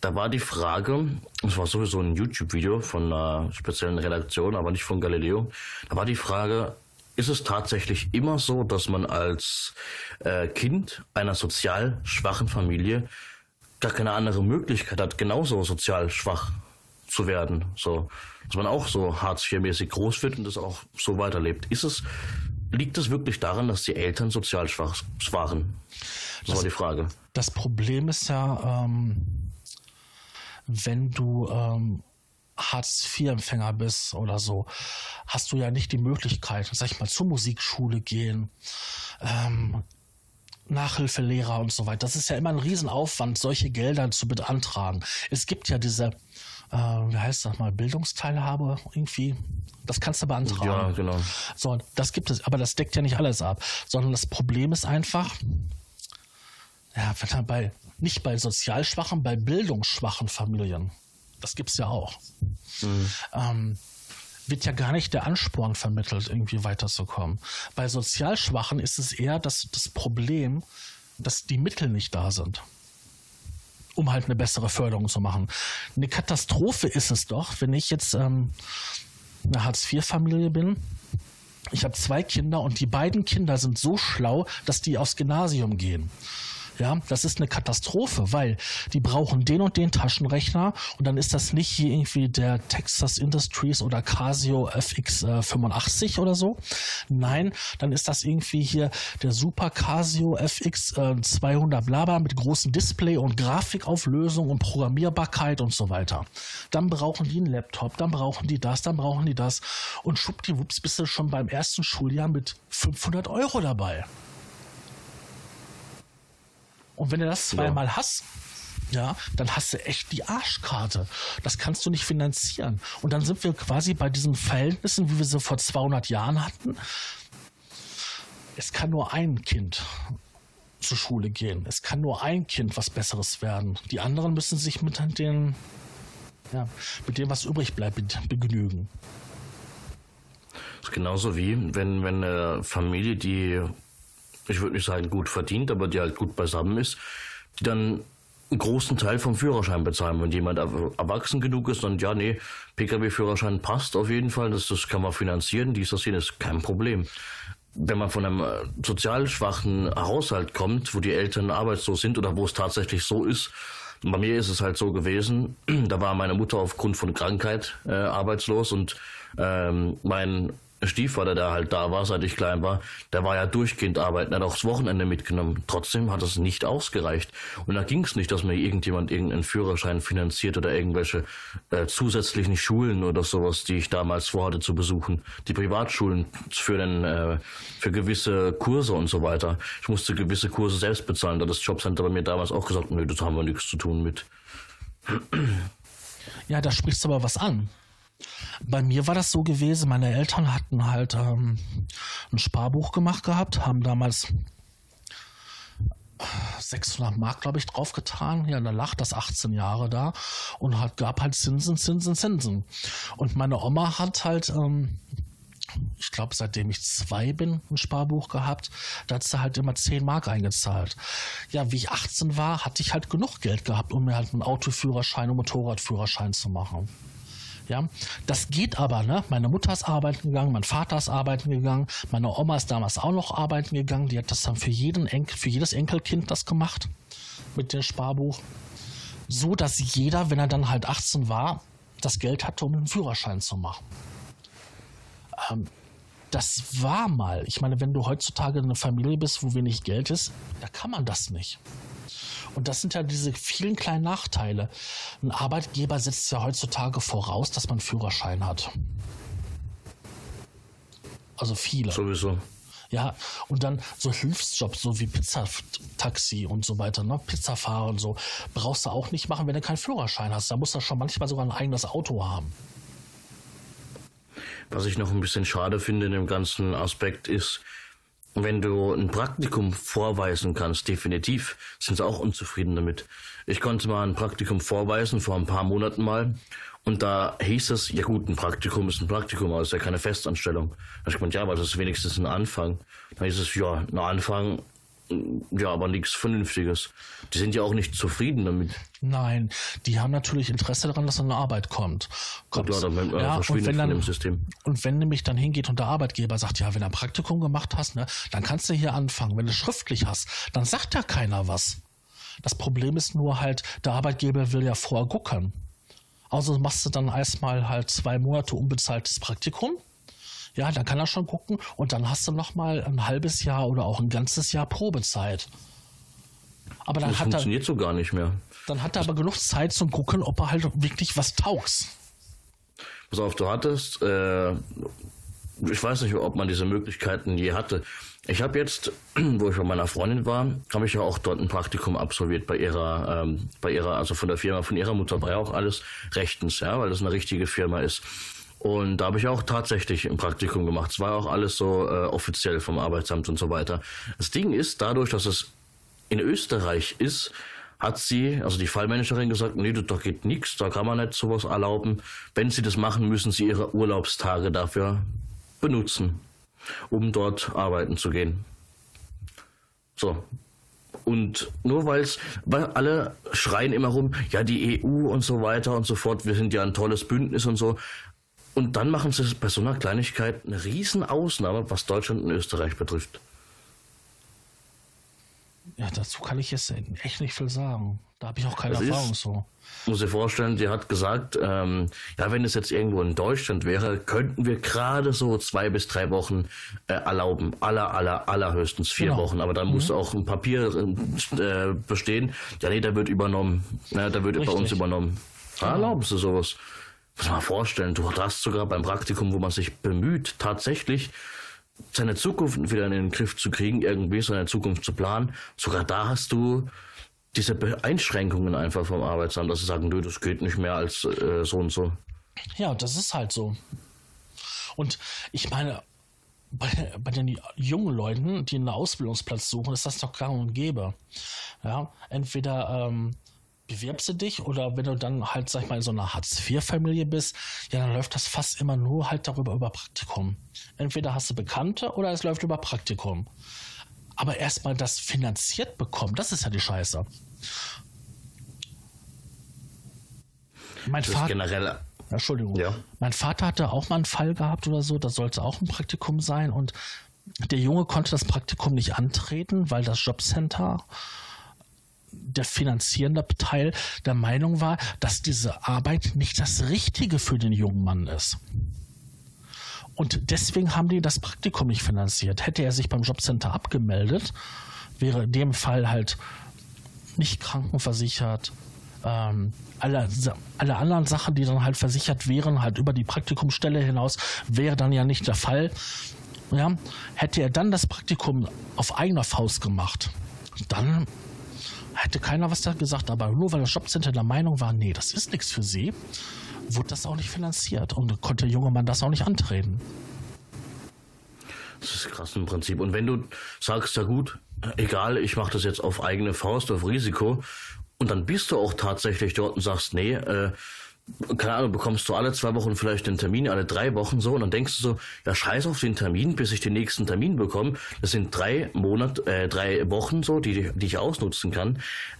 [SPEAKER 2] Da war die Frage, es war sowieso ein YouTube-Video von einer speziellen Redaktion, aber nicht von Galileo. Da war die Frage, ist es tatsächlich immer so, dass man als äh, Kind einer sozial schwachen Familie gar keine andere Möglichkeit hat, genauso sozial schwach zu werden? So, dass man auch so Hartz-IV-mäßig groß wird und das auch so weiterlebt. Ist es, liegt es wirklich daran, dass die Eltern sozial schwach waren? Das, war die Frage.
[SPEAKER 1] Das Problem ist ja, ähm, wenn du ähm, Hartz-IV-Empfänger bist oder so, hast du ja nicht die Möglichkeit, sag ich mal, zur Musikschule gehen, ähm, Nachhilfelehrer und so weiter. Das ist ja immer ein Riesenaufwand, solche Gelder zu beantragen. Es gibt ja diese, äh, wie heißt das mal, Bildungsteilhabe irgendwie. Das kannst du beantragen. Ja, genau. So, das gibt es, aber das deckt ja nicht alles ab, sondern das Problem ist einfach, ja, wenn bei, nicht bei sozial schwachen, bei bildungsschwachen Familien, das gibt es ja auch, mhm. ähm, wird ja gar nicht der Ansporn vermittelt, irgendwie weiterzukommen. Bei sozial Schwachen ist es eher das, das Problem, dass die Mittel nicht da sind, um halt eine bessere Förderung zu machen. Eine Katastrophe ist es doch, wenn ich jetzt ähm, eine Hartz-IV-Familie bin ich habe zwei Kinder und die beiden Kinder sind so schlau, dass die aufs Gymnasium gehen. Ja, das ist eine Katastrophe, weil die brauchen den und den Taschenrechner und dann ist das nicht hier irgendwie der Texas Industries oder Casio FX äh, 85 oder so. Nein, dann ist das irgendwie hier der Super Casio FX äh, 200 Blabla mit großem Display und Grafikauflösung und Programmierbarkeit und so weiter. Dann brauchen die einen Laptop, dann brauchen die das, dann brauchen die das und schwuppdiwupps bist du schon beim ersten Schuljahr mit 500 Euro dabei. Und wenn du das zweimal ja. hast, ja, dann hast du echt die Arschkarte. Das kannst du nicht finanzieren. Und dann sind wir quasi bei diesen Verhältnissen, wie wir sie vor 200 Jahren hatten. Es kann nur ein Kind zur Schule gehen. Es kann nur ein Kind was Besseres werden. Die anderen müssen sich mit den, ja, mit dem, was übrig bleibt, begnügen.
[SPEAKER 2] Das ist genauso wie, wenn, wenn eine Familie, die ich würde nicht sagen gut verdient, aber die halt gut beisammen ist, die dann einen großen Teil vom Führerschein bezahlen. Wenn jemand erwachsen genug ist, dann ja, nee, Pkw-Führerschein passt auf jeden Fall, das, das kann man finanzieren, dies, das, jenes, kein Problem. Wenn man von einem äh, sozial schwachen Haushalt kommt, wo die Eltern arbeitslos sind oder wo es tatsächlich so ist, bei mir ist es halt so gewesen, da war meine Mutter aufgrund von Krankheit äh, arbeitslos und ähm, mein Stiefvater, der halt da war, seit ich klein war, der war ja durchgehend arbeiten, hat auch das Wochenende mitgenommen. Trotzdem hat es nicht ausgereicht. Und da ging es nicht, dass mir irgendjemand irgendeinen Führerschein finanziert oder irgendwelche äh, zusätzlichen Schulen oder sowas, die ich damals vorhatte zu besuchen. Die Privatschulen für, den, äh, für gewisse Kurse und so weiter. Ich musste gewisse Kurse selbst bezahlen. Da hat das Jobcenter bei mir damals auch gesagt, nö, das haben wir nichts zu tun mit.
[SPEAKER 1] Ja, da sprichst du aber was an. Bei mir war das so gewesen, meine Eltern hatten halt ähm, ein Sparbuch gemacht gehabt, haben damals 600 Mark, glaube ich, draufgetan. Ja, da lag das 18 Jahre da und hat, gab halt Zinsen, Zinsen, Zinsen. Und meine Oma hat halt, ähm, ich glaube, seitdem ich zwei bin, ein Sparbuch gehabt. Da hat sie halt immer 10 Mark eingezahlt. Ja, wie ich 18 war, hatte ich halt genug Geld gehabt, um mir halt einen Autoführerschein und Motorradführerschein zu machen. Ja, das geht aber, ne? Meine Mutter ist arbeiten gegangen, mein Vater ist arbeiten gegangen, meine Oma ist damals auch noch arbeiten gegangen. Die hat das dann für jeden Enkel, für jedes Enkelkind das gemacht mit dem Sparbuch. so, dass jeder, wenn er dann halt 18 war, das Geld hatte, um einen Führerschein zu machen. Ähm, das war mal. Ich meine, wenn du heutzutage eine Familie bist, wo wenig Geld ist, da kann man das nicht. Und das sind ja diese vielen kleinen Nachteile. Ein Arbeitgeber setzt ja heutzutage voraus, dass man einen Führerschein hat. Also viele.
[SPEAKER 2] Sowieso.
[SPEAKER 1] Ja, und dann so Hilfsjobs, so wie Pizzataxi und so weiter, ne? Pizzafahrer und so, brauchst du auch nicht machen, wenn du keinen Führerschein hast. Da musst du schon manchmal sogar ein eigenes Auto haben.
[SPEAKER 2] Was ich noch ein bisschen schade finde in dem ganzen Aspekt ist, wenn du ein Praktikum vorweisen kannst, definitiv, sind sie auch unzufrieden damit. Ich konnte mal ein Praktikum vorweisen, vor ein paar Monaten mal. Und da hieß es, ja gut, ein Praktikum ist ein Praktikum, aber es ist ja keine Festanstellung. Da habe ich gemeint, ja, aber das ist wenigstens ein Anfang. Da hieß es, ja, ein Anfang, ja, aber nichts Vernünftiges. Die sind ja auch nicht zufrieden damit.
[SPEAKER 1] Nein, die haben natürlich Interesse daran, dass eine Arbeit kommt. kommt.
[SPEAKER 2] Ja, dann äh,
[SPEAKER 1] ja, und wenn dann,
[SPEAKER 2] System.
[SPEAKER 1] Und wenn nämlich dann hingeht und der Arbeitgeber sagt, ja, wenn du ein Praktikum gemacht hast, ne, dann kannst du hier anfangen. Wenn du schriftlich hast, dann sagt ja keiner was. Das Problem ist nur halt, der Arbeitgeber will ja vorgucken. Also machst du dann erstmal halt zwei Monate unbezahltes Praktikum. Ja, dann kann er schon gucken und dann hast du noch mal ein halbes Jahr oder auch ein ganzes Jahr Probezeit.
[SPEAKER 2] Aber dann das hat funktioniert er, so gar nicht mehr.
[SPEAKER 1] Dann hat er aber genug Zeit zum gucken, ob er halt wirklich was taugst.
[SPEAKER 2] Pass auf, du hattest, äh, ich weiß nicht, ob man diese Möglichkeiten je hatte. Ich habe jetzt, wo ich bei meiner Freundin war, habe ich ja auch dort ein Praktikum absolviert bei ihrer, ähm, bei ihrer, also von der Firma, von ihrer Mutter war ja auch alles rechtens, ja, weil das eine richtige Firma ist. Und da habe ich auch tatsächlich ein Praktikum gemacht. Es war auch alles so äh, offiziell vom Arbeitsamt und so weiter. Das Ding ist, dadurch, dass es in Österreich ist, hat sie, also die Fallmanagerin gesagt, nee, da geht nichts, da kann man nicht sowas erlauben. Wenn sie das machen, müssen sie ihre Urlaubstage dafür benutzen um dort arbeiten zu gehen. So. Und nur weil's, weil alle schreien immer rum, ja, die EU und so weiter und so fort, wir sind ja ein tolles Bündnis und so. Und dann machen sie bei so einer Kleinigkeit eine Riesenausnahme, was Deutschland und Österreich betrifft.
[SPEAKER 1] Ja, dazu kann ich jetzt echt nicht viel sagen. Da habe ich auch keine das Erfahrung ist, so.
[SPEAKER 2] Muss ich vorstellen, die hat gesagt, ähm, ja, wenn es jetzt irgendwo in Deutschland wäre, könnten wir gerade so zwei bis drei Wochen äh, erlauben. Aller, aller, allerhöchstens vier genau. Wochen. Aber dann mhm. muss auch ein Papier äh, bestehen. Ja, nee, der wird übernommen. Ja, der wird Richtig. bei uns übernommen. Genau. Erlauben sie sowas. Muss man mal vorstellen, du hast sogar beim Praktikum, wo man sich bemüht, tatsächlich seine Zukunft wieder in den Griff zu kriegen, irgendwie seine Zukunft zu planen. Sogar da hast du diese Einschränkungen einfach vom Arbeitsamt, dass sie sagen, nö, das geht nicht mehr als äh, so und so.
[SPEAKER 1] Ja, das ist halt so. Und ich meine, bei, bei den jungen Leuten, die einen Ausbildungsplatz suchen, ist das doch gang und gäbe. Ja, entweder ähm, bewirbst du dich oder wenn du dann halt, sag ich mal, in so einer Hartz-IV-Familie bist, ja, dann läuft das fast immer nur halt darüber über Praktikum. Entweder hast du Bekannte oder es läuft über Praktikum. Aber erstmal das finanziert bekommen, das ist ja die Scheiße. Mein Vater. Generell. Entschuldigung. Ja. Mein Vater hatte auch mal einen Fall gehabt oder so, das sollte auch ein Praktikum sein und der Junge konnte das Praktikum nicht antreten, weil das Jobcenter der finanzierende Teil der Meinung war, dass diese Arbeit nicht das Richtige für den jungen Mann ist. Und deswegen haben die das Praktikum nicht finanziert. Hätte er sich beim Jobcenter abgemeldet, wäre in dem Fall halt nicht krankenversichert. Ähm, alle, alle anderen Sachen, die dann halt versichert wären, halt über die Praktikumsstelle hinaus, wäre dann ja nicht der Fall. Ja, hätte er dann das Praktikum auf eigener Faust gemacht, dann hätte keiner was da gesagt. Aber nur weil das Jobcenter der Meinung war, nee, das ist nichts für sie, wurde das auch nicht finanziert und konnte der junge Mann das auch nicht antreten.
[SPEAKER 2] Das ist krass im Prinzip. Und wenn du sagst, ja gut, egal, ich mache das jetzt auf eigene Faust, auf Risiko, und dann bist du auch tatsächlich dort und sagst, nee, äh, keine Ahnung, bekommst du alle zwei Wochen vielleicht den Termin, alle drei Wochen so, und dann denkst du so, ja, scheiß auf den Termin, bis ich den nächsten Termin bekomme. Das sind drei Monate, äh, drei Wochen so, die, die ich ausnutzen kann,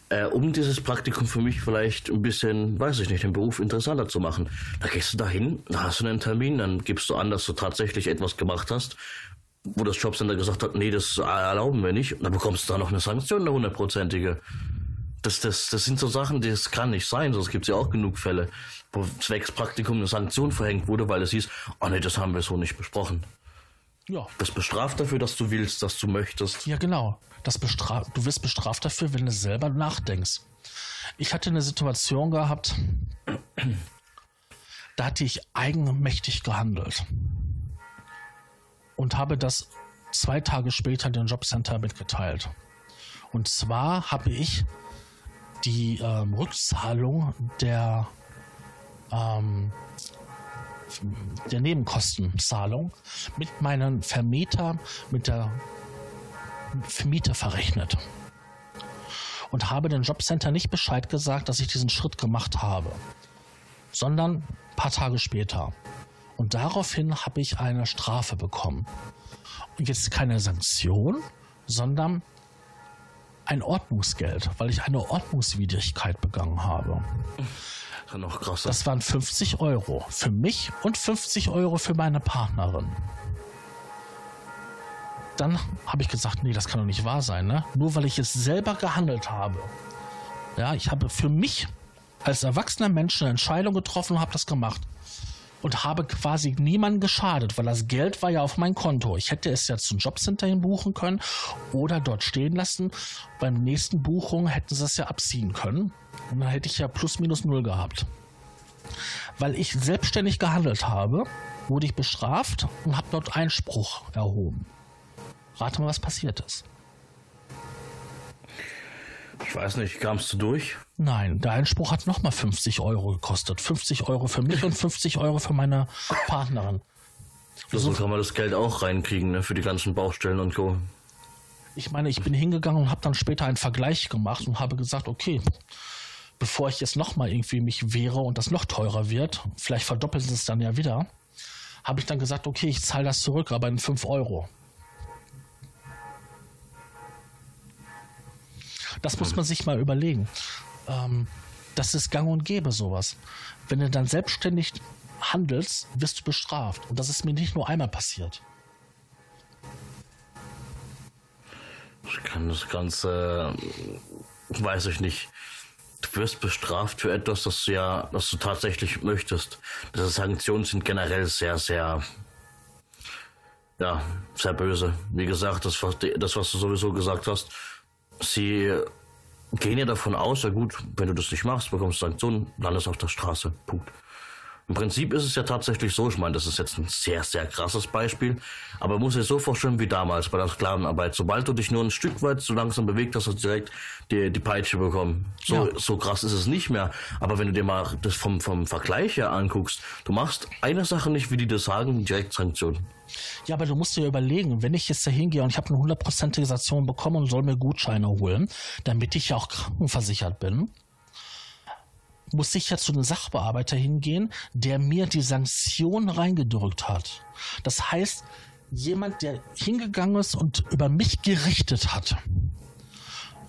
[SPEAKER 2] äh, um dieses Praktikum für mich vielleicht ein bisschen, weiß ich nicht, den Beruf interessanter zu machen. Da gehst du dahin, da hast du einen Termin, dann gibst du an, dass du tatsächlich etwas gemacht hast, wo das Jobcenter gesagt hat, nee, das erlauben wir nicht, und dann bekommst du da noch eine Sanktion, eine hundertprozentige. Das, das, das sind so Sachen, das kann nicht sein. Sonst gibt es ja auch genug Fälle, wo zwecks Praktikum eine Sanktion verhängt wurde, weil es hieß, oh nee, das haben wir so nicht besprochen.
[SPEAKER 1] Ja.
[SPEAKER 2] Das bestraft dafür, dass du willst, dass du möchtest.
[SPEAKER 1] Ja, genau. Das bestra du wirst bestraft dafür, wenn du selber nachdenkst. Ich hatte eine Situation gehabt, da hatte ich eigenmächtig gehandelt und habe das zwei Tage später dem Jobcenter mitgeteilt. Und zwar habe ich die ähm, Rückzahlung der, ähm, der Nebenkostenzahlung mit meinem Vermieter, mit der Vermieter verrechnet. Und habe dem Jobcenter nicht Bescheid gesagt, dass ich diesen Schritt gemacht habe, sondern ein paar Tage später. Und daraufhin habe ich eine Strafe bekommen. Und jetzt keine Sanktion, sondern ein Ordnungsgeld, weil ich eine Ordnungswidrigkeit begangen habe.
[SPEAKER 2] Das war noch krasser.
[SPEAKER 1] Das waren 50 Euro für mich und 50 Euro für meine Partnerin. Dann habe ich gesagt, nee, das kann doch nicht wahr sein, ne? Nur weil ich es selber gehandelt habe. Ja, ich habe für mich als erwachsener Mensch eine Entscheidung getroffen und habe das gemacht. Und habe quasi niemanden geschadet, weil das Geld war ja auf mein Konto. Ich hätte es ja zum Jobcenter hin buchen können oder dort stehen lassen. Beim nächsten Buchung hätten sie es ja abziehen können. Und dann hätte ich ja plus minus null gehabt. Weil ich selbstständig gehandelt habe, wurde ich bestraft und habe dort Einspruch erhoben. Rate mal, was passiert ist.
[SPEAKER 2] Ich weiß nicht, kamst du durch?
[SPEAKER 1] Nein, der Einspruch hat nochmal 50 Euro gekostet. 50 Euro für mich und 50 Euro für meine Partnerin.
[SPEAKER 2] So kann man das Geld auch reinkriegen, ne, für die ganzen Baustellen und Co.
[SPEAKER 1] Ich meine, ich bin hingegangen und habe dann später einen Vergleich gemacht und habe gesagt, okay, bevor ich jetzt nochmal irgendwie mich wehre und das noch teurer wird, vielleicht verdoppeln sie es dann ja wieder, habe ich dann gesagt, okay, ich zahle das zurück, aber in 5 Euro. Das muss man sich mal überlegen. Ähm, das ist gang und gäbe sowas. Wenn du dann selbstständig handelst, wirst du bestraft. Und das ist mir nicht nur einmal passiert.
[SPEAKER 2] Ich kann das Ganze, weiß ich nicht. Du wirst bestraft für etwas, das du ja, das du tatsächlich möchtest. Diese Sanktionen sind generell sehr, sehr, ja, sehr böse. Wie gesagt, das, das, was du sowieso gesagt hast, sie gehen ja davon aus, ja gut, wenn du das nicht machst, bekommst du Sanktionen, landest auf der Straße. Punkt. Im Prinzip ist es ja tatsächlich so, ich meine, das ist jetzt ein sehr, sehr krasses Beispiel, aber man muss sich so vorstellen wie damals bei der Sklavenarbeit. Sobald du dich nur ein Stück weit so langsam bewegt hast, hast du direkt die, die Peitsche bekommen. So, ja. so krass ist es nicht mehr. Aber wenn du dir mal das vom, vom Vergleich her anguckst, du machst eine Sache nicht, wie die das sagen, direkt Sanktionen.
[SPEAKER 1] Ja, aber du musst dir überlegen, wenn ich jetzt da hingehe und ich habe eine hundertprozentige Sanktion bekommen und soll mir Gutscheine holen, damit ich ja auch krankenversichert bin, muss ich ja zu einem Sachbearbeiter hingehen, der mir die Sanktion reingedrückt hat. Das heißt, jemand, der hingegangen ist und über mich gerichtet hat.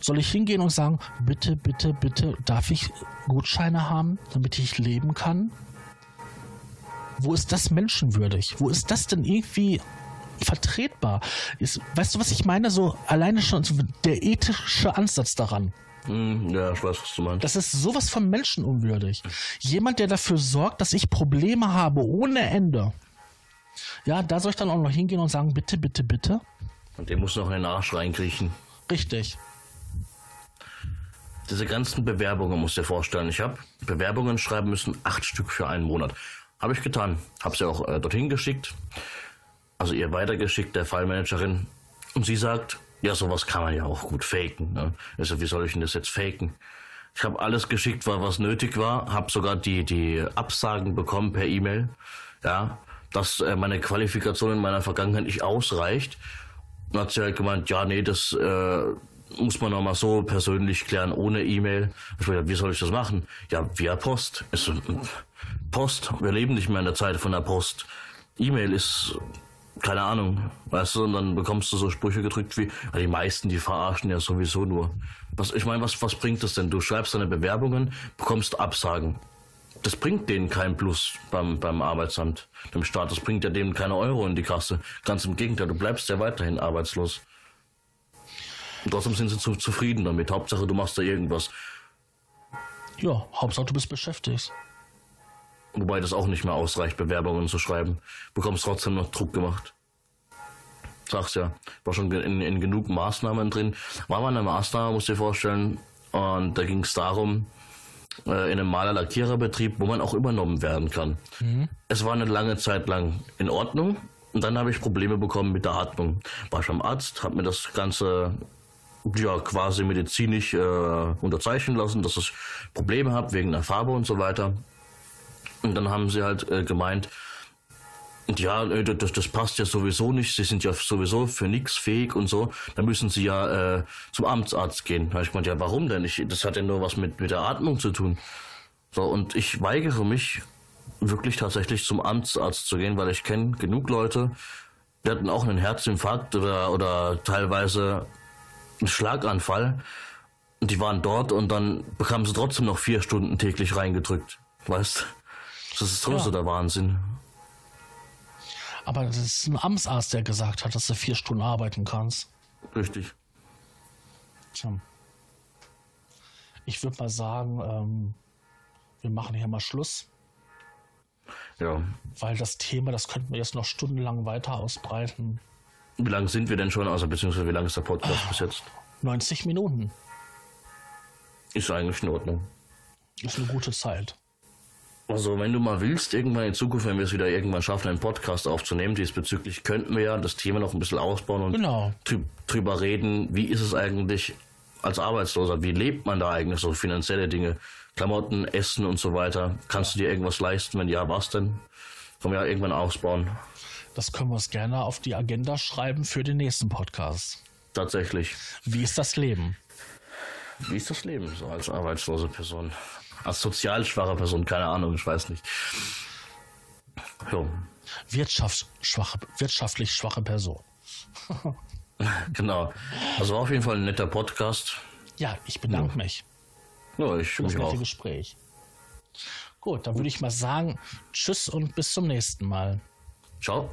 [SPEAKER 1] Soll ich hingehen und sagen, bitte, bitte, bitte, darf ich Gutscheine haben, damit ich leben kann? Wo ist das menschenwürdig? Wo ist das denn irgendwie vertretbar? Ist, weißt du, was ich meine? So alleine schon der ethische Ansatz daran.
[SPEAKER 2] Hm, ja, ich weiß, was du meinst.
[SPEAKER 1] Das ist sowas von menschenunwürdig. Jemand, der dafür sorgt, dass ich Probleme habe ohne Ende. Ja, da soll ich dann auch noch hingehen und sagen, bitte, bitte, bitte.
[SPEAKER 2] Und der muss noch in den Arsch reinkriechen.
[SPEAKER 1] Richtig.
[SPEAKER 2] Diese ganzen Bewerbungen musst du dir vorstellen. Ich habe Bewerbungen schreiben müssen, acht Stück für einen Monat. Habe ich getan. Habe sie auch äh, dorthin geschickt. Also ihr weitergeschickt, der Fallmanagerin. Und sie sagt, ja, sowas kann man ja auch gut faken. Ne? Also wie soll ich denn das jetzt faken? Ich habe alles geschickt, was nötig war, habe sogar die, die Absagen bekommen per E-Mail, ja, dass äh, meine Qualifikation in meiner Vergangenheit nicht ausreicht. Und hat sie halt gemeint, ja, nee, das äh, muss man nochmal so persönlich klären, ohne E-Mail. Ich gesagt, wie soll ich das machen? Ja, via Post. Ist, äh, Post, wir leben nicht mehr in der Zeit von der Post. E-Mail ist keine Ahnung, weißt du, und dann bekommst du so Sprüche gedrückt wie, die meisten, die verarschen ja sowieso nur. Was, ich meine, was, was bringt das denn? Du schreibst deine Bewerbungen, bekommst Absagen. Das bringt denen kein Plus beim, beim Arbeitsamt, dem Staat. Das bringt ja denen keine Euro in die Kasse. Ganz im Gegenteil, du bleibst ja weiterhin arbeitslos. Und trotzdem sind sie zu, zufrieden damit. Hauptsache, du machst da irgendwas.
[SPEAKER 1] Ja, Hauptsache du bist beschäftigt.
[SPEAKER 2] Wobei das auch nicht mehr ausreicht, Bewerbungen zu schreiben. Bekommst trotzdem noch Druck gemacht. Sag's ja. War schon in, in genug Maßnahmen drin. War mal eine Maßnahme, musst du dir vorstellen. Und da ging es darum, äh, in einem Maler-Lackiererbetrieb, wo man auch übernommen werden kann. Mhm. Es war eine lange Zeit lang in Ordnung. Und dann habe ich Probleme bekommen mit der Atmung. War ich beim Arzt, habe mir das Ganze ja quasi medizinisch äh, unterzeichnen lassen, dass ich Probleme habe wegen der Farbe und so weiter. Und dann haben sie halt äh, gemeint, ja, äh, das, das passt ja sowieso nicht, sie sind ja sowieso für nichts fähig und so, dann müssen sie ja äh, zum Amtsarzt gehen. Da ich gemeint, ja, warum denn? Ich, das hat ja nur was mit, mit der Atmung zu tun. So, und ich weigere mich wirklich tatsächlich zum Amtsarzt zu gehen, weil ich kenne genug Leute, die hatten auch einen Herzinfarkt oder, oder teilweise einen Schlaganfall. Und die waren dort und dann bekamen sie trotzdem noch vier Stunden täglich reingedrückt. Weißt Das ist sowieso ja. der Wahnsinn.
[SPEAKER 1] Aber das ist ein Amtsarzt, der gesagt hat, dass du vier Stunden arbeiten kannst.
[SPEAKER 2] Richtig.
[SPEAKER 1] Tja. Ich würde mal sagen, ähm, wir machen hier mal Schluss.
[SPEAKER 2] Ja.
[SPEAKER 1] Weil das Thema, das könnten wir jetzt noch stundenlang weiter ausbreiten.
[SPEAKER 2] Wie lange sind wir denn schon? Also beziehungsweise wie lange ist der Podcast bis jetzt?
[SPEAKER 1] 90 Minuten.
[SPEAKER 2] Ist eigentlich in Ordnung.
[SPEAKER 1] Ist eine gute Zeit.
[SPEAKER 2] Also, wenn du mal willst, irgendwann in Zukunft, wenn wir es wieder irgendwann schaffen, einen Podcast aufzunehmen, diesbezüglich könnten wir ja das Thema noch ein bisschen ausbauen und
[SPEAKER 1] genau.
[SPEAKER 2] drüber reden, wie ist es eigentlich als Arbeitsloser, wie lebt man da eigentlich so finanzielle Dinge, Klamotten, Essen und so weiter. Kannst du dir irgendwas leisten? Wenn ja, was denn? Können wir ja irgendwann ausbauen.
[SPEAKER 1] Das können wir uns gerne auf die Agenda schreiben für den nächsten Podcast.
[SPEAKER 2] Tatsächlich.
[SPEAKER 1] Wie ist das Leben?
[SPEAKER 2] Wie ist das Leben so als arbeitslose Person? Als sozial schwache Person, keine Ahnung, ich weiß nicht.
[SPEAKER 1] Ja. Wirtschaftsschwache, wirtschaftlich schwache Person.
[SPEAKER 2] genau. Also auf jeden Fall ein netter Podcast.
[SPEAKER 1] Ja, ich bedanke ja. mich.
[SPEAKER 2] Ja, ich
[SPEAKER 1] für das nette auch. Gespräch. Gut, dann würde ich mal sagen, tschüss und bis zum nächsten Mal.
[SPEAKER 2] Ciao.